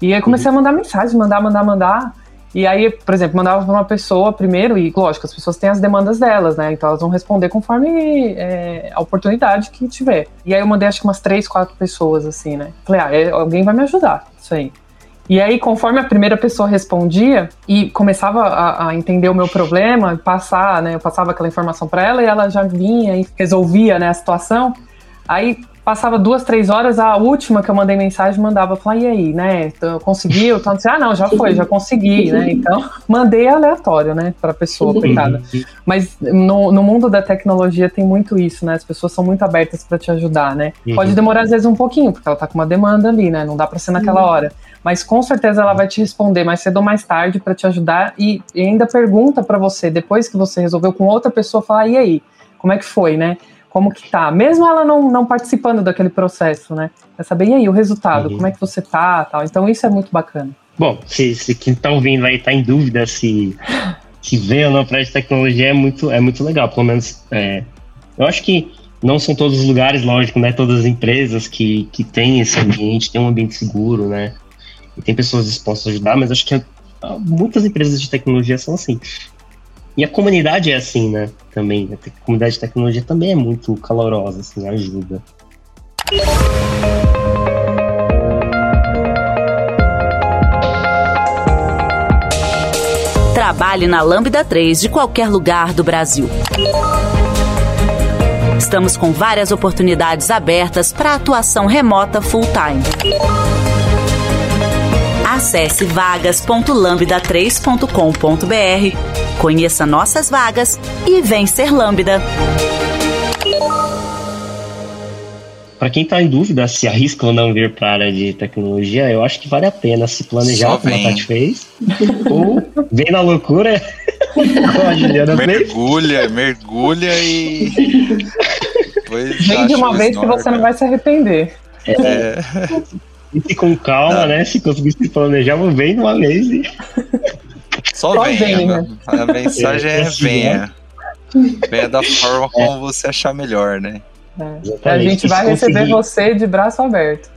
E aí eu comecei a mandar mensagem, mandar, mandar, mandar. E aí, por exemplo, mandava para uma pessoa primeiro, e lógico, as pessoas têm as demandas delas, né? Então elas vão responder conforme é, a oportunidade que tiver. E aí eu mandei acho que umas três, quatro pessoas, assim, né? Falei, ah, é, alguém vai me ajudar, isso aí. E aí, conforme a primeira pessoa respondia e começava a, a entender o meu problema, passar, né, eu passava aquela informação para ela e ela já vinha e resolvia né, a situação. Aí passava duas, três horas, a última que eu mandei mensagem mandava, falar, e aí, né, conseguiu? Então, disse, ah, não, já foi, já consegui, né, então mandei aleatório, né, para a pessoa, coitada. Mas no, no mundo da tecnologia tem muito isso, né, as pessoas são muito abertas para te ajudar, né. Uhum. Pode demorar às vezes um pouquinho, porque ela tá com uma demanda ali, né, não dá para ser naquela hora mas com certeza ela vai te responder mais cedo ou mais tarde para te ajudar e, e ainda pergunta para você depois que você resolveu com outra pessoa falar e aí como é que foi né como que tá mesmo ela não, não participando daquele processo né Quer saber e aí o resultado uhum. como é que você tá tal então isso é muito bacana bom se, se quem tá ouvindo aí tá em dúvida se se vê ou não para de tecnologia é muito é muito legal pelo menos é, eu acho que não são todos os lugares, lógico, né? Todas as empresas que, que têm esse ambiente, tem um ambiente seguro, né? e tem pessoas dispostas a ajudar, mas acho que muitas empresas de tecnologia são assim. E a comunidade é assim, né? Também. A comunidade de tecnologia também é muito calorosa, assim, ajuda. Trabalhe na Lambda 3 de qualquer lugar do Brasil. Estamos com várias oportunidades abertas para atuação remota full-time Acesse vagas.lambda3.com.br, conheça nossas vagas e vem ser Lambda. Para quem está em dúvida se arrisca ou não vir para a área de tecnologia, eu acho que vale a pena se planejar, como a Tati fez, ou vem na loucura, mergulha, fez. Mergulha e. vem de uma vez que você não vai se arrepender. É. E com calma, né? Se conseguir se planejar, vem de uma vez e. Só, Só venha. Né? A mensagem é, é venha. Venha da forma como você achar melhor, né? É. A gente vai receber conseguir... você de braço aberto.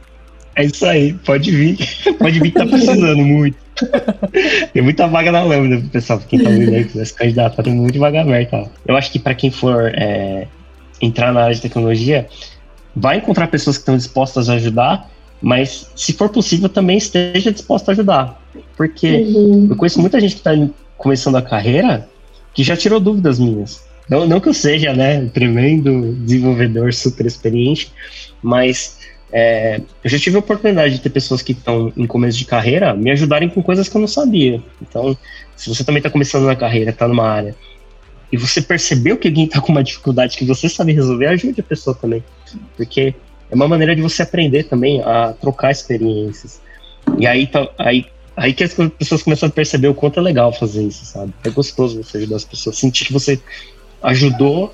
É isso aí, pode vir. Pode vir que tá precisando muito. tem muita vaga na Lambda, pessoal, pra quem tá ouvindo aí, quiser se candidatar, tem muito vaga aberta. Eu acho que para quem for é, entrar na área de tecnologia, vai encontrar pessoas que estão dispostas a ajudar, mas se for possível, também esteja disposta a ajudar. Porque uhum. eu conheço muita gente que está começando a carreira que já tirou dúvidas minhas. Não, não que eu seja, né, tremendo desenvolvedor super experiente, mas é, eu já tive a oportunidade de ter pessoas que estão em começo de carreira me ajudarem com coisas que eu não sabia. Então, se você também está começando na carreira, está numa área, e você percebeu que alguém está com uma dificuldade que você sabe resolver, ajude a pessoa também. Porque é uma maneira de você aprender também a trocar experiências. E aí, tá, aí, aí que as pessoas começam a perceber o quanto é legal fazer isso, sabe? É gostoso você ajudar as pessoas, sentir que você ajudou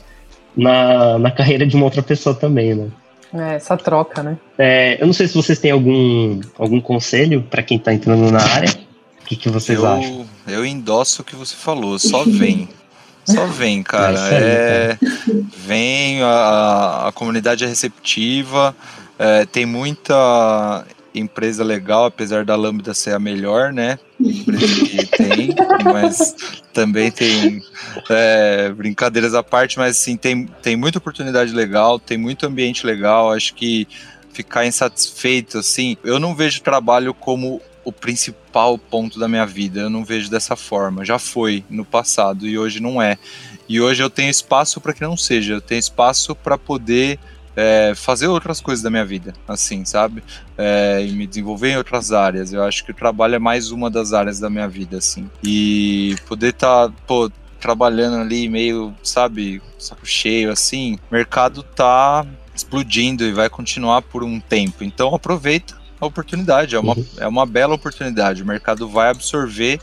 na, na carreira de uma outra pessoa também, né? É, essa troca, né? É, eu não sei se vocês têm algum, algum conselho para quem está entrando na área. O que, que vocês eu, acham? Eu endosso o que você falou, só vem. Só vem, cara. É, é, vem, a, a comunidade é receptiva, é, tem muita empresa legal, apesar da Lambda ser a melhor, né? Empresa que tem, mas também tem é, brincadeiras à parte, mas assim, tem, tem muita oportunidade legal, tem muito ambiente legal, acho que ficar insatisfeito, assim, eu não vejo trabalho como o principal ponto da minha vida, eu não vejo dessa forma, já foi no passado e hoje não é. E hoje eu tenho espaço para que não seja, eu tenho espaço para poder é, fazer outras coisas da minha vida, assim, sabe? É, e me desenvolver em outras áreas. Eu acho que o trabalho é mais uma das áreas da minha vida, assim. E poder estar, tá, pô, trabalhando ali meio, sabe, saco cheio, assim, o mercado tá explodindo e vai continuar por um tempo. Então aproveita oportunidade, é uma, uhum. é uma bela oportunidade. O mercado vai absorver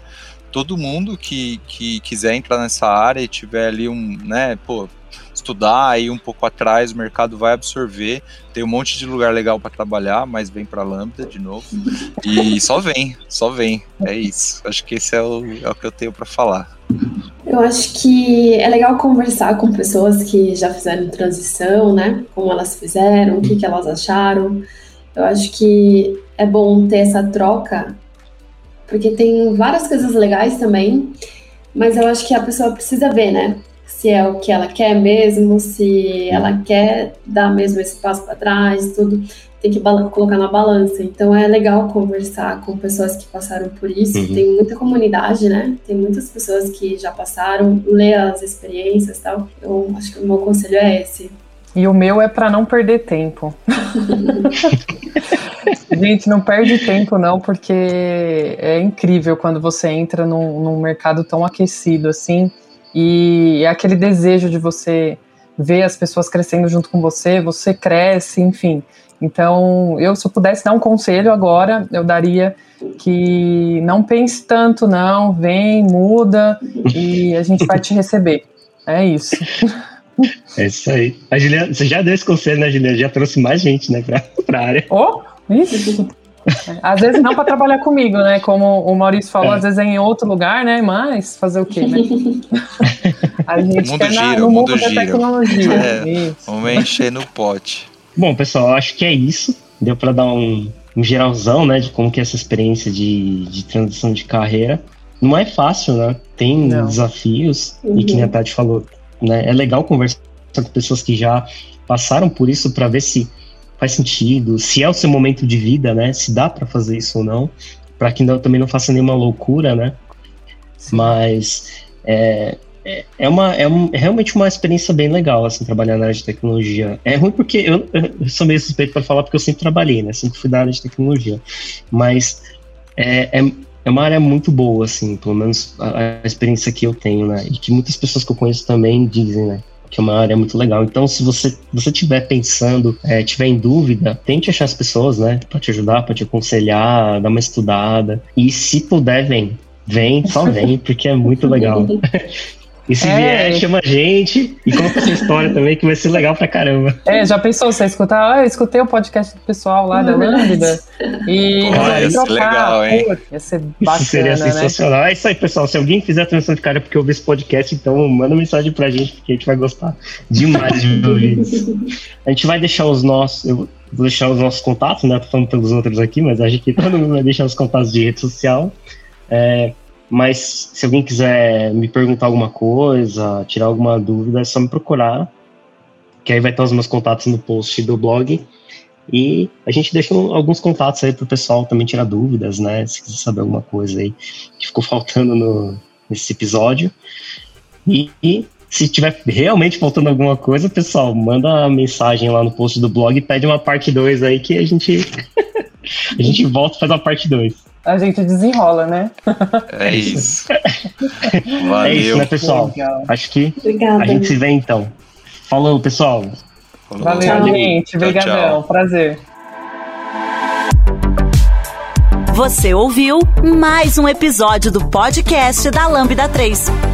todo mundo que, que quiser entrar nessa área e tiver ali um, né, pô, estudar aí um pouco atrás, o mercado vai absorver. Tem um monte de lugar legal para trabalhar, mas vem para Lambda de novo. E só vem, só vem. É isso. Acho que esse é o, é o que eu tenho para falar. Eu acho que é legal conversar com pessoas que já fizeram transição, né? Como elas fizeram, o que, que elas acharam. Eu acho que é bom ter essa troca, porque tem várias coisas legais também, mas eu acho que a pessoa precisa ver, né? se é o que ela quer mesmo, se ela quer dar mesmo esse passo para trás, tudo tem que colocar na balança. Então é legal conversar com pessoas que passaram por isso. Uhum. Tem muita comunidade, né? Tem muitas pessoas que já passaram, ler as experiências, tal. Eu acho que o meu conselho é esse. E o meu é para não perder tempo. Gente, não perde tempo não, porque é incrível quando você entra num, num mercado tão aquecido assim e é aquele desejo de você ver as pessoas crescendo junto com você, você cresce, enfim. Então, eu se eu pudesse dar um conselho agora, eu daria que não pense tanto, não, vem, muda e a gente vai te receber. É isso. É isso aí. A Juliana, você já deu esse conselho, né, Juliana? Já trouxe mais gente, né, pra, pra área. Oh, isso. Às vezes não para trabalhar comigo, né? Como o Maurício falou, é. às vezes é em outro lugar, né? Mas fazer o quê, né? A gente o mundo quer gira, na, no mundo, mundo gira. da tecnologia. É, vamos encher no pote. Bom, pessoal, acho que é isso. Deu para dar um, um, geralzão, né? De como que é essa experiência de, de transição de carreira. Não é fácil, né? Tem não. desafios. Uhum. E que a Tati falou, né? É legal conversar com pessoas que já passaram por isso para ver se faz sentido, se é o seu momento de vida, né? Se dá para fazer isso ou não, para que não, também não faça nenhuma loucura, né? Sim. Mas é, é, é, uma, é um, é realmente uma experiência bem legal, assim, trabalhar na área de tecnologia. É ruim porque eu, eu sou meio suspeito para falar porque eu sempre trabalhei, né? Sempre fui da área de tecnologia. Mas é, é, é uma área muito boa, assim, pelo menos a, a, experiência que eu tenho, né? E que muitas pessoas que eu conheço também dizem, né? Que é uma área muito legal. Então, se você você estiver pensando, é, tiver em dúvida, tente achar as pessoas, né? Pra te ajudar, pra te aconselhar, dar uma estudada. E se puder, vem. Vem, só vem, porque é muito legal. E se é. vier, chama a gente e conta essa história também, que vai ser legal pra caramba. É, já pensou você escutar? Ah, eu escutei o podcast do pessoal lá da Lambda e Olha, ia ser legal, hein? Pô, ia ser bacana, isso seria né? sensacional. Né? É isso aí, pessoal. Se alguém fizer a transição de cara porque ouve esse podcast, então manda mensagem pra gente, porque a gente vai gostar demais de ouvir isso. A gente vai deixar os nossos. Eu vou deixar os nossos contatos, né? Tô falando pelos outros aqui, mas acho que todo mundo vai deixar os contatos de rede social. É, mas se alguém quiser me perguntar alguma coisa, tirar alguma dúvida, é só me procurar. Que aí vai estar os meus contatos no post do blog. E a gente deixa alguns contatos aí pro pessoal também tirar dúvidas, né? Se quiser saber alguma coisa aí que ficou faltando no, nesse episódio. E, e se tiver realmente faltando alguma coisa, pessoal, manda mensagem lá no post do blog e pede uma parte 2 aí que a gente a gente volta e faz uma parte 2 a gente desenrola, né? É isso. Valeu. É isso, né, pessoal? Legal. Acho que Obrigada. a gente se vê então. Falou, pessoal. Falou. Valeu, tchau. gente. Obrigadão. Prazer. Você ouviu mais um episódio do podcast da Lambda 3.